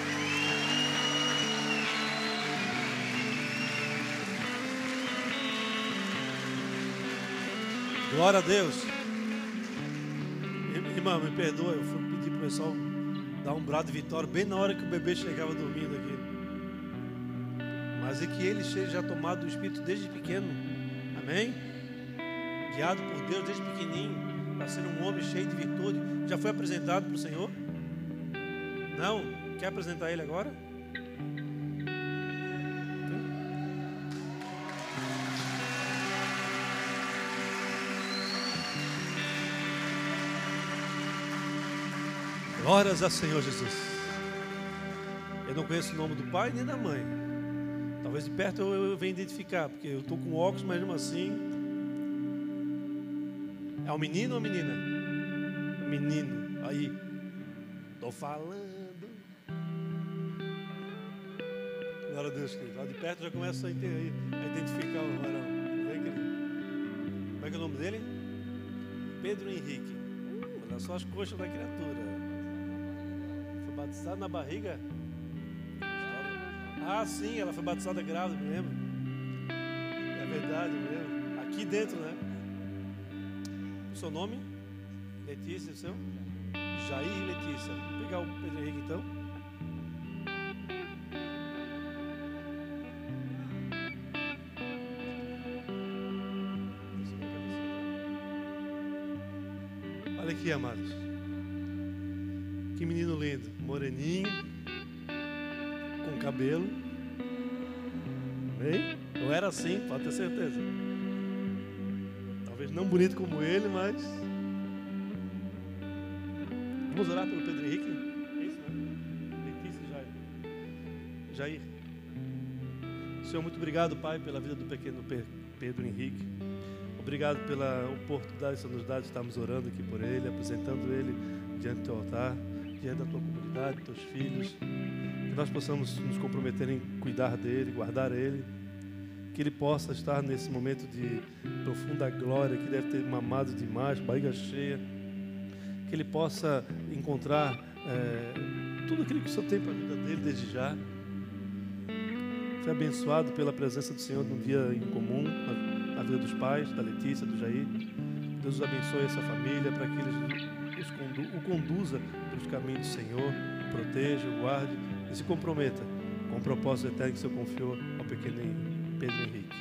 Glória a Deus. Irmão, me perdoa, eu fui pedir para o pessoal dar um brado de vitória bem na hora que o bebê chegava dormindo aqui. Mas é que ele seja tomado do Espírito desde pequeno. Amém? Guiado por Deus desde pequenininho, para ser um homem cheio de virtude. Já foi apresentado para o Senhor? Não? Quer apresentar ele agora? Glórias a Senhor Jesus. Eu não conheço o nome do pai nem da mãe. Talvez de perto eu, eu venha identificar, porque eu estou com óculos, mas mesmo assim. É um menino ou uma menina? Menino. Aí. Estou falando. Glória a Deus, querido. Lá de perto já começa a, a identificar o varão. Como é que é o nome dele? Pedro Henrique. Olha só as coxas da criatura. Foi batizado na barriga? Ah, sim, ela foi batizada grávida, me lembro. É verdade, me lembro. Aqui dentro, né? O seu nome? Letícia, o seu? Jair Letícia. Vou pegar o Pedro Henrique então. aqui, amados. Que menino lindo, moreninho, cabelo. Amém? Não era assim, pode ter certeza. Talvez não bonito como ele, mas. Vamos orar pelo Pedro Henrique? É isso, né? Letícia Jair. Jair. Senhor, muito obrigado, Pai, pela vida do pequeno Pedro Henrique. Obrigado pela oportunidade que nos dá de estarmos orando aqui por ele, apresentando ele diante do teu altar, diante da tua comunidade, dos teus filhos. Que nós possamos nos comprometer em cuidar dele, guardar ele. Que ele possa estar nesse momento de profunda glória, que deve ter mamado demais, barriga cheia. Que ele possa encontrar é, tudo aquilo que o Senhor tem para a vida dele desde já. Foi abençoado pela presença do Senhor num dia em comum, a vida dos pais, da Letícia, do Jair. Deus os abençoe essa família para que eles condu o conduza pelos caminhos do Senhor, proteja, guarde e se comprometa com o propósito eterno que o Senhor confiou ao pequeno Pedro Henrique.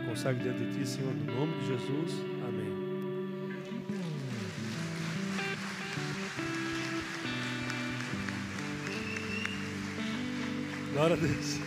Eu consagro diante de Ti, Senhor, no nome de Jesus. Amém. Glória a Deus.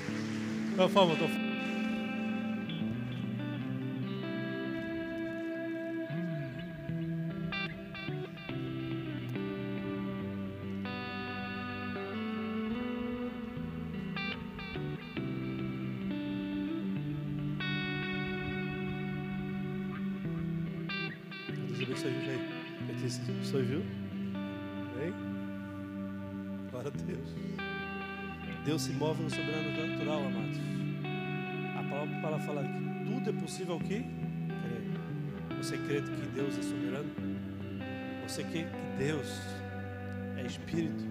Tua forma, tua forma. Deus se move no sobrenatural, amados. A palavra falar que tudo é possível ao que? Você crê que Deus é soberano? Você crê que Deus é Espírito?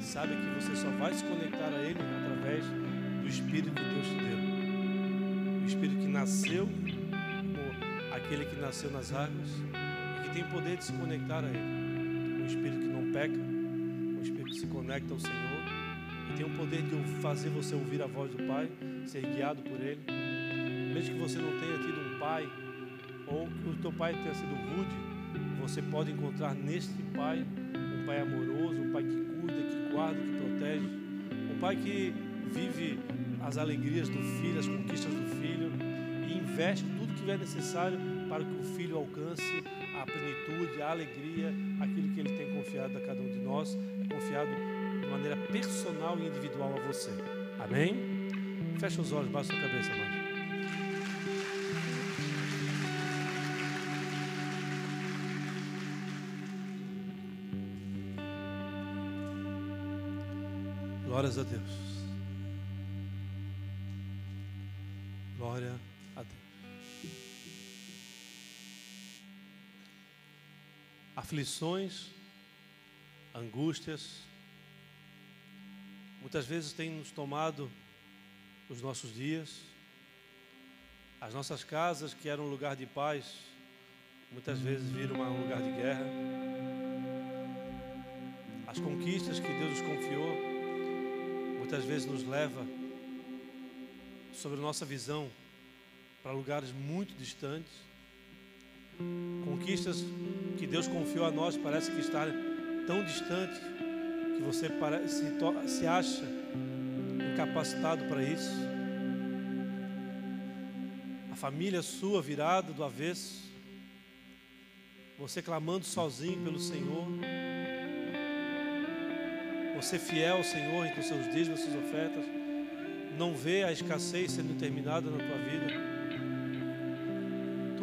Sabe que você só vai se conectar a Ele através do Espírito que Deus te deu. O Espírito que nasceu, aquele que nasceu nas águas e que tem poder de se conectar a Ele. Um Espírito que não peca, um Espírito que se conecta ao Senhor tem o poder de fazer você ouvir a voz do Pai, ser guiado por Ele. Mesmo que você não tenha tido um pai, ou que o teu pai tenha sido rude, você pode encontrar neste Pai um Pai amoroso, um Pai que cuida, que guarda, que protege, um Pai que vive as alegrias do filho, as conquistas do filho e investe tudo que é necessário para que o filho alcance a plenitude, a alegria, aquilo que ele tem confiado a cada um de nós, é confiado maneira personal e individual a você. Amém? Fecha os olhos, baixa a cabeça, irmão. Glórias a Deus. Aflições, angústias, muitas vezes tem nos tomado os nossos dias, as nossas casas, que eram um lugar de paz, muitas vezes viram um lugar de guerra. As conquistas que Deus nos confiou, muitas vezes nos leva sobre nossa visão para lugares muito distantes. Conquistas que Deus confiou a nós parece que está tão distante que você se, se acha incapacitado para isso. A família sua virada do avesso. Você clamando sozinho pelo Senhor. Você fiel ao Senhor os seus nas suas ofertas. Não vê a escassez sendo terminada na tua vida.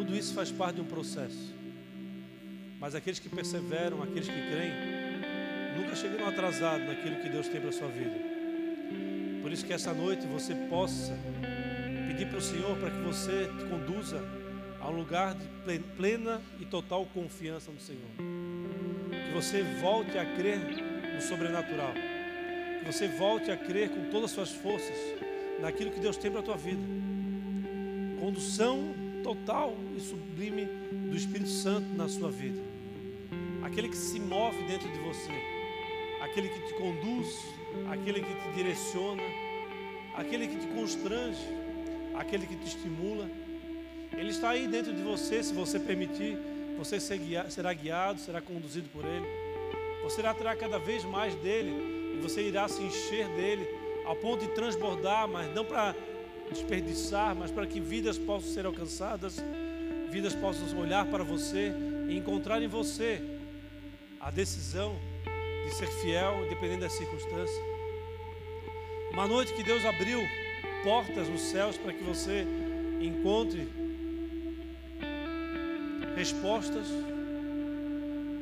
Tudo isso faz parte de um processo. Mas aqueles que perseveram, aqueles que creem, nunca chegaram atrasados naquilo que Deus tem para a sua vida. Por isso que essa noite você possa pedir para o Senhor para que você te conduza a um lugar de plena e total confiança no Senhor. Que você volte a crer no sobrenatural. Que você volte a crer com todas as suas forças naquilo que Deus tem para a tua vida. Condução total e sublime do Espírito Santo na sua vida. Aquele que se move dentro de você, aquele que te conduz, aquele que te direciona, aquele que te constrange, aquele que te estimula. Ele está aí dentro de você, se você permitir, você será guiado, será conduzido por Ele. Você terá cada vez mais dele e você irá se encher dele ao ponto de transbordar, mas não para desperdiçar, mas para que vidas possam ser alcançadas, vidas possam olhar para você e encontrar em você a decisão de ser fiel, independente das circunstâncias. Uma noite que Deus abriu portas nos céus para que você encontre respostas,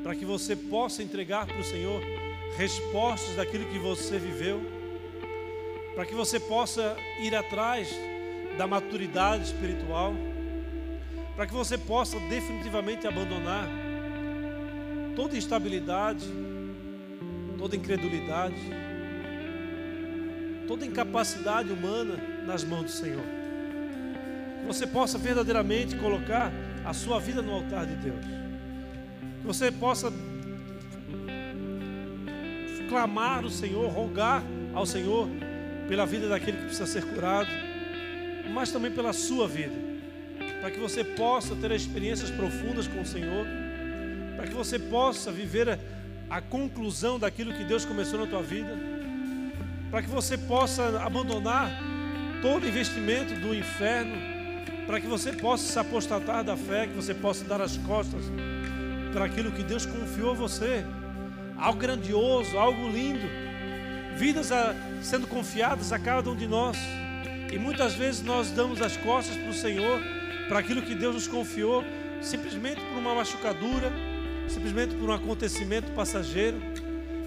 para que você possa entregar para o Senhor respostas daquilo que você viveu para que você possa ir atrás da maturidade espiritual, para que você possa definitivamente abandonar toda instabilidade, toda incredulidade, toda incapacidade humana nas mãos do Senhor. Que você possa verdadeiramente colocar a sua vida no altar de Deus. Que você possa clamar o Senhor, rogar ao Senhor pela vida daquele que precisa ser curado, mas também pela sua vida, para que você possa ter experiências profundas com o Senhor, para que você possa viver a, a conclusão daquilo que Deus começou na tua vida, para que você possa abandonar todo investimento do inferno, para que você possa se apostatar da fé, que você possa dar as costas para aquilo que Deus confiou a você, algo grandioso, algo lindo vidas a, sendo confiadas a cada um de nós. E muitas vezes nós damos as costas para o Senhor, para aquilo que Deus nos confiou, simplesmente por uma machucadura, simplesmente por um acontecimento passageiro.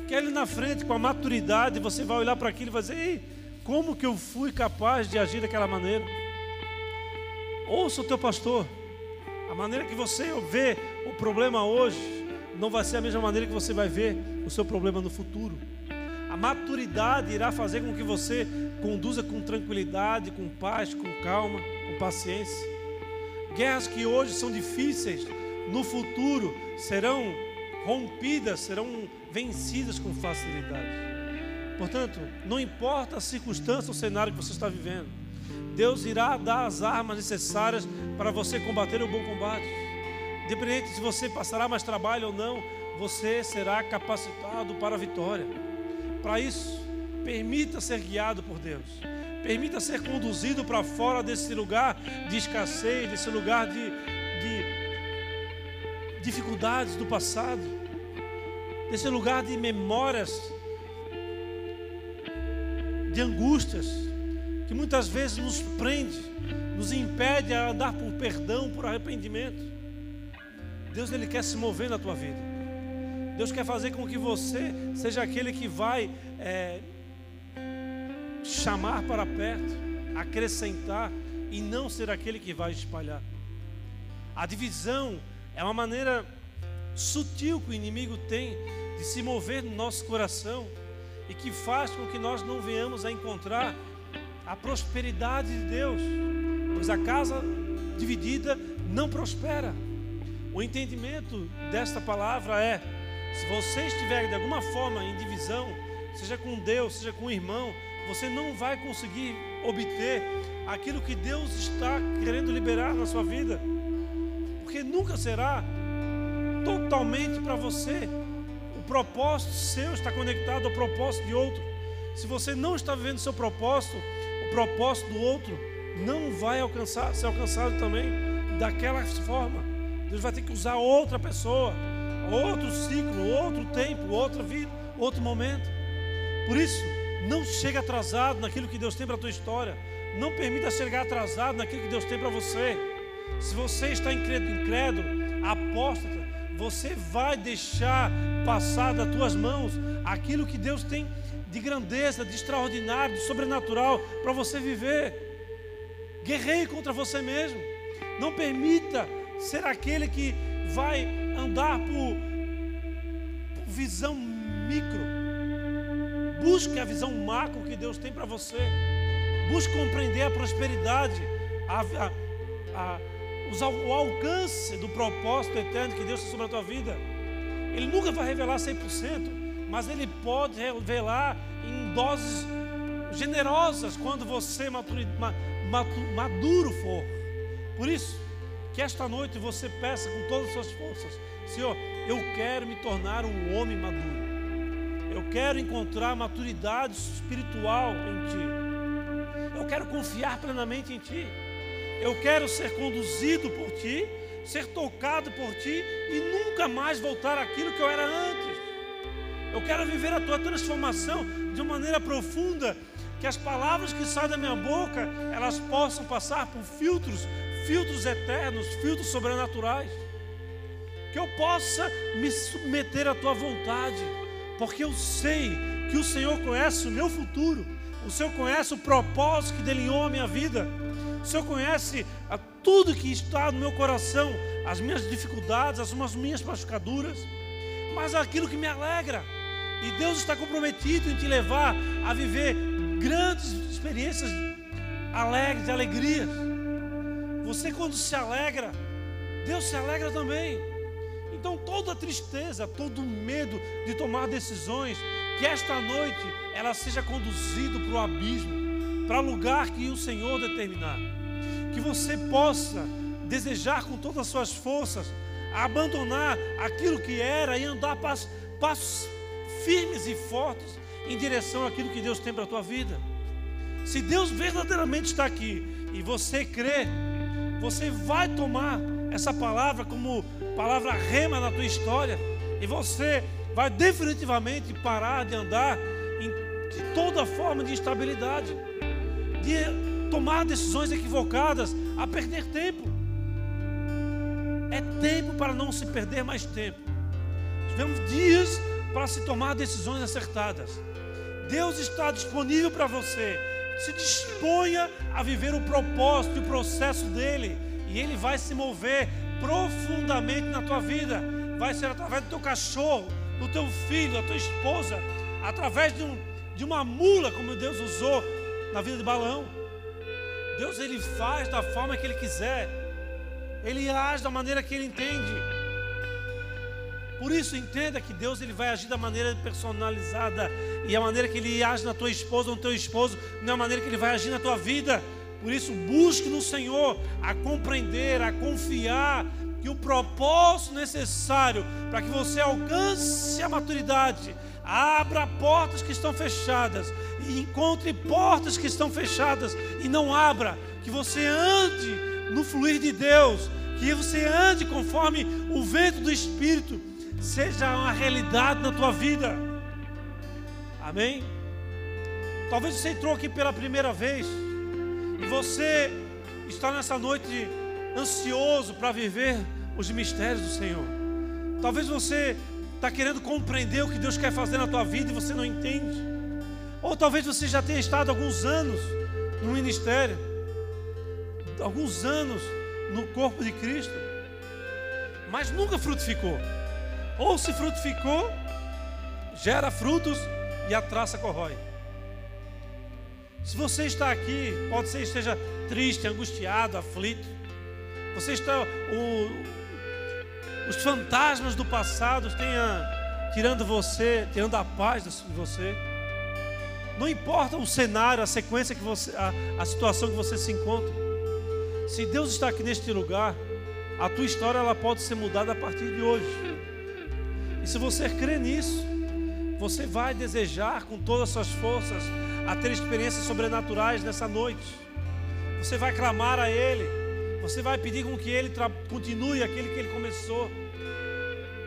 Que ali na frente, com a maturidade, você vai olhar para aquilo e vai dizer: Ei, como que eu fui capaz de agir daquela maneira? Ouça o teu pastor. A maneira que você vê o problema hoje não vai ser a mesma maneira que você vai ver o seu problema no futuro. A maturidade irá fazer com que você conduza com tranquilidade, com paz, com calma, com paciência. Guerras que hoje são difíceis, no futuro serão rompidas, serão vencidas com facilidade. Portanto, não importa a circunstância ou cenário que você está vivendo, Deus irá dar as armas necessárias para você combater o bom combate. Independente se você passará mais trabalho ou não, você será capacitado para a vitória. Para isso, permita ser guiado por Deus. Permita ser conduzido para fora desse lugar de escassez, desse lugar de, de dificuldades do passado, desse lugar de memórias, de angústias, que muitas vezes nos prende, nos impede a andar por perdão, por arrependimento. Deus ele quer se mover na tua vida. Deus quer fazer com que você seja aquele que vai é, chamar para perto, acrescentar e não ser aquele que vai espalhar. A divisão é uma maneira sutil que o inimigo tem de se mover no nosso coração e que faz com que nós não venhamos a encontrar a prosperidade de Deus, pois a casa dividida não prospera. O entendimento desta palavra é se você estiver de alguma forma em divisão, seja com Deus, seja com o irmão, você não vai conseguir obter aquilo que Deus está querendo liberar na sua vida, porque nunca será totalmente para você. O propósito seu está conectado ao propósito de outro. Se você não está vivendo seu propósito, o propósito do outro não vai alcançar, ser alcançado também daquela forma. Deus vai ter que usar outra pessoa outro ciclo, outro tempo, outra vida, outro momento. Por isso, não chegue atrasado naquilo que Deus tem para a tua história. Não permita chegar atrasado naquilo que Deus tem para você. Se você está incrédulo, apóstata, você vai deixar passar das tuas mãos aquilo que Deus tem de grandeza, de extraordinário, de sobrenatural para você viver. Guerreie contra você mesmo. Não permita ser aquele que vai andar por, por visão micro. Busque a visão macro que Deus tem para você. Busque compreender a prosperidade, a, a, a, o alcance do propósito eterno que Deus tem sobre a tua vida. Ele nunca vai revelar 100%, mas Ele pode revelar em doses generosas quando você maduro for. Por isso, que esta noite você peça com todas as suas forças: Senhor, eu quero me tornar um homem maduro. Eu quero encontrar maturidade espiritual em Ti. Eu quero confiar plenamente em Ti. Eu quero ser conduzido por Ti, ser tocado por Ti e nunca mais voltar àquilo que eu era antes. Eu quero viver a Tua transformação de uma maneira profunda, que as palavras que saem da minha boca, elas possam passar por filtros, filtros eternos, filtros sobrenaturais. Que eu possa me submeter à Tua vontade porque eu sei que o Senhor conhece o meu futuro, o Senhor conhece o propósito que delineou a minha vida, o Senhor conhece a tudo que está no meu coração, as minhas dificuldades, as minhas machucaduras, mas aquilo que me alegra. E Deus está comprometido em te levar a viver grandes experiências alegres, de alegrias. Você, quando se alegra, Deus se alegra também. Então, toda tristeza, todo medo de tomar decisões, que esta noite ela seja conduzida para o abismo, para o lugar que o Senhor determinar. Que você possa desejar com todas as suas forças abandonar aquilo que era e andar passos, passos firmes e fortes em direção àquilo que Deus tem para a tua vida. Se Deus verdadeiramente está aqui e você crê, você vai tomar essa palavra como palavra rema na tua história, e você vai definitivamente parar de andar em, de toda forma de instabilidade, de tomar decisões equivocadas, a perder tempo. É tempo para não se perder mais tempo. Tivemos dias para se tomar decisões acertadas. Deus está disponível para você. Se disponha a viver o propósito e o processo dele, e ele vai se mover profundamente na tua vida. Vai ser através do teu cachorro, do teu filho, da tua esposa, através de, um, de uma mula, como Deus usou na vida de Balão. Deus ele faz da forma que ele quiser. Ele age da maneira que ele entende. Por isso entenda que Deus ele vai agir da maneira personalizada e a maneira que ele age na tua esposa ou no teu esposo não é a maneira que ele vai agir na tua vida. Por isso, busque no Senhor a compreender, a confiar que o propósito necessário para que você alcance a maturidade, abra portas que estão fechadas e encontre portas que estão fechadas e não abra, que você ande no fluir de Deus, que você ande conforme o vento do Espírito seja uma realidade na tua vida. Amém? Talvez você entrou aqui pela primeira vez e você está nessa noite ansioso para viver os mistérios do Senhor. Talvez você está querendo compreender o que Deus quer fazer na tua vida e você não entende. Ou talvez você já tenha estado alguns anos no ministério, alguns anos no corpo de Cristo, mas nunca frutificou. Ou se frutificou, gera frutos e a traça corrói. Se você está aqui, pode ser que esteja triste, angustiado, aflito. Você está. O, os fantasmas do passado tenha tirando você, tirando a paz de você. Não importa o cenário, a sequência que você, a, a situação que você se encontra. Se Deus está aqui neste lugar, a tua história ela pode ser mudada a partir de hoje. E se você crê nisso, você vai desejar com todas as suas forças a ter experiências sobrenaturais nessa noite. Você vai clamar a Ele, você vai pedir com que Ele continue aquilo que Ele começou,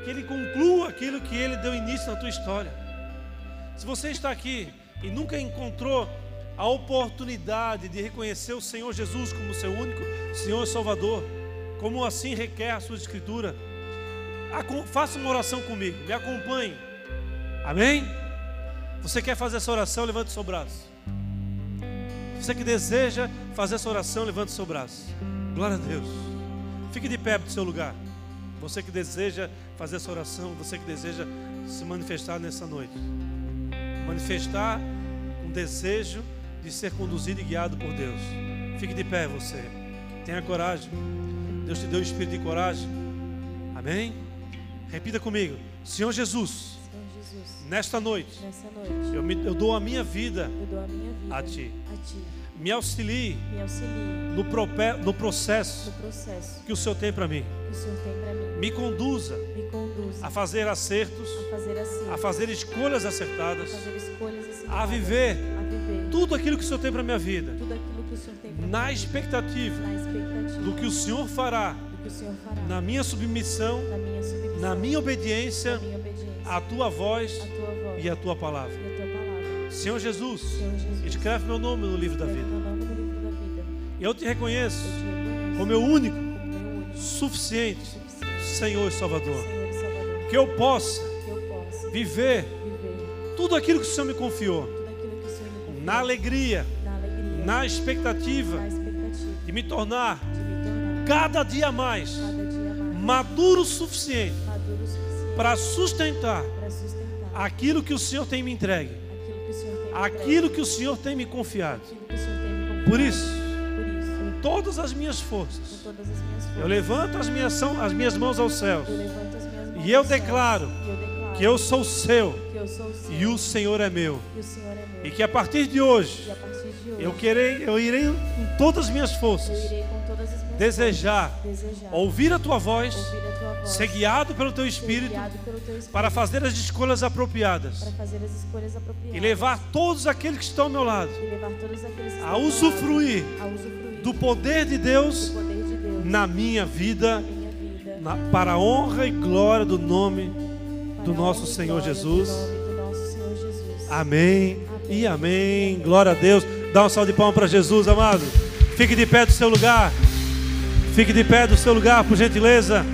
que Ele conclua aquilo que Ele deu início na tua história. Se você está aqui e nunca encontrou a oportunidade de reconhecer o Senhor Jesus como seu único Senhor e Salvador, como assim requer a sua Escritura, faça uma oração comigo, me acompanhe. Amém? Você quer fazer essa oração? Levante o seu braço. Você que deseja fazer essa oração, levante o seu braço. Glória a Deus. Fique de pé do seu lugar. Você que deseja fazer essa oração, você que deseja se manifestar nessa noite. Manifestar um desejo de ser conduzido e guiado por Deus. Fique de pé você. Tenha coragem. Deus te deu o espírito de coragem. Amém? Repita comigo. Senhor Jesus, Jesus, nesta noite, noite, eu, me- eu dou a minha vida a minha vida a Ti. a Ti. Me auxilie Me auxilie no, prope- no processo no processo que o Senhor tem para mim. mim. Me conduza Me conduza a fazer acertos, a fazer assim, a fazer escolhas acertadas, fazer escolhas assim, a viver a viver tudo aquilo que o Senhor tem para minha vida, na expectativa na expectativa do que o Senhor fará o Senhor fará na minha submissão, na minha submissão, na minha obediência na minha tua voz a tua voz e à tua palavra. e a tua palavra. Senhor Jesus, Senhor Jesus, escreve meu nome no livro da vida. livro da. Eu te reconheço Eu te reconheço como meu único, como meu único, suficiente suficiente Senhor e Salvador. Senhor e Salvador. Que eu possa Que eu possa viver viver tudo aquilo que o Senhor me confiou, na alegria, na alegria, na expectativa na expectativa de me tornar de me tornar cada dia mais cada dia mais maduro o suficiente para sustentar sustentar aquilo que o Senhor tem me entregue, aquilo que o Senhor tem me confiado. Por isso, com todas as minhas forças, eu levanto as minhas, são- as minhas mãos aos céus e eu declaro que eu sou seu que eu sou o Senhor e o Senhor é e o Senhor é meu. E que a partir de hoje Hoje, eu querei, eu irei com todas as minhas forças as desejar desejar ouvir a tua voz, a tua voz, ser guiado pelo teu espírito pelo teu espírito para fazer as escolhas apropriadas para fazer as escolhas apropriadas e levar todos aqueles que estão ao meu lado a usufruir a usufruir do poder de Deus poder de Deus na minha vida, na minha vida na- para a honra e glória do nome para do a nosso honra Senhor glória Jesus. do nome do nosso Senhor Jesus. Amém e amém. Glória a Deus. Dá um salve de palmas para Jesus, amado. Fique de pé do seu lugar. Fique de pé do seu lugar, por gentileza.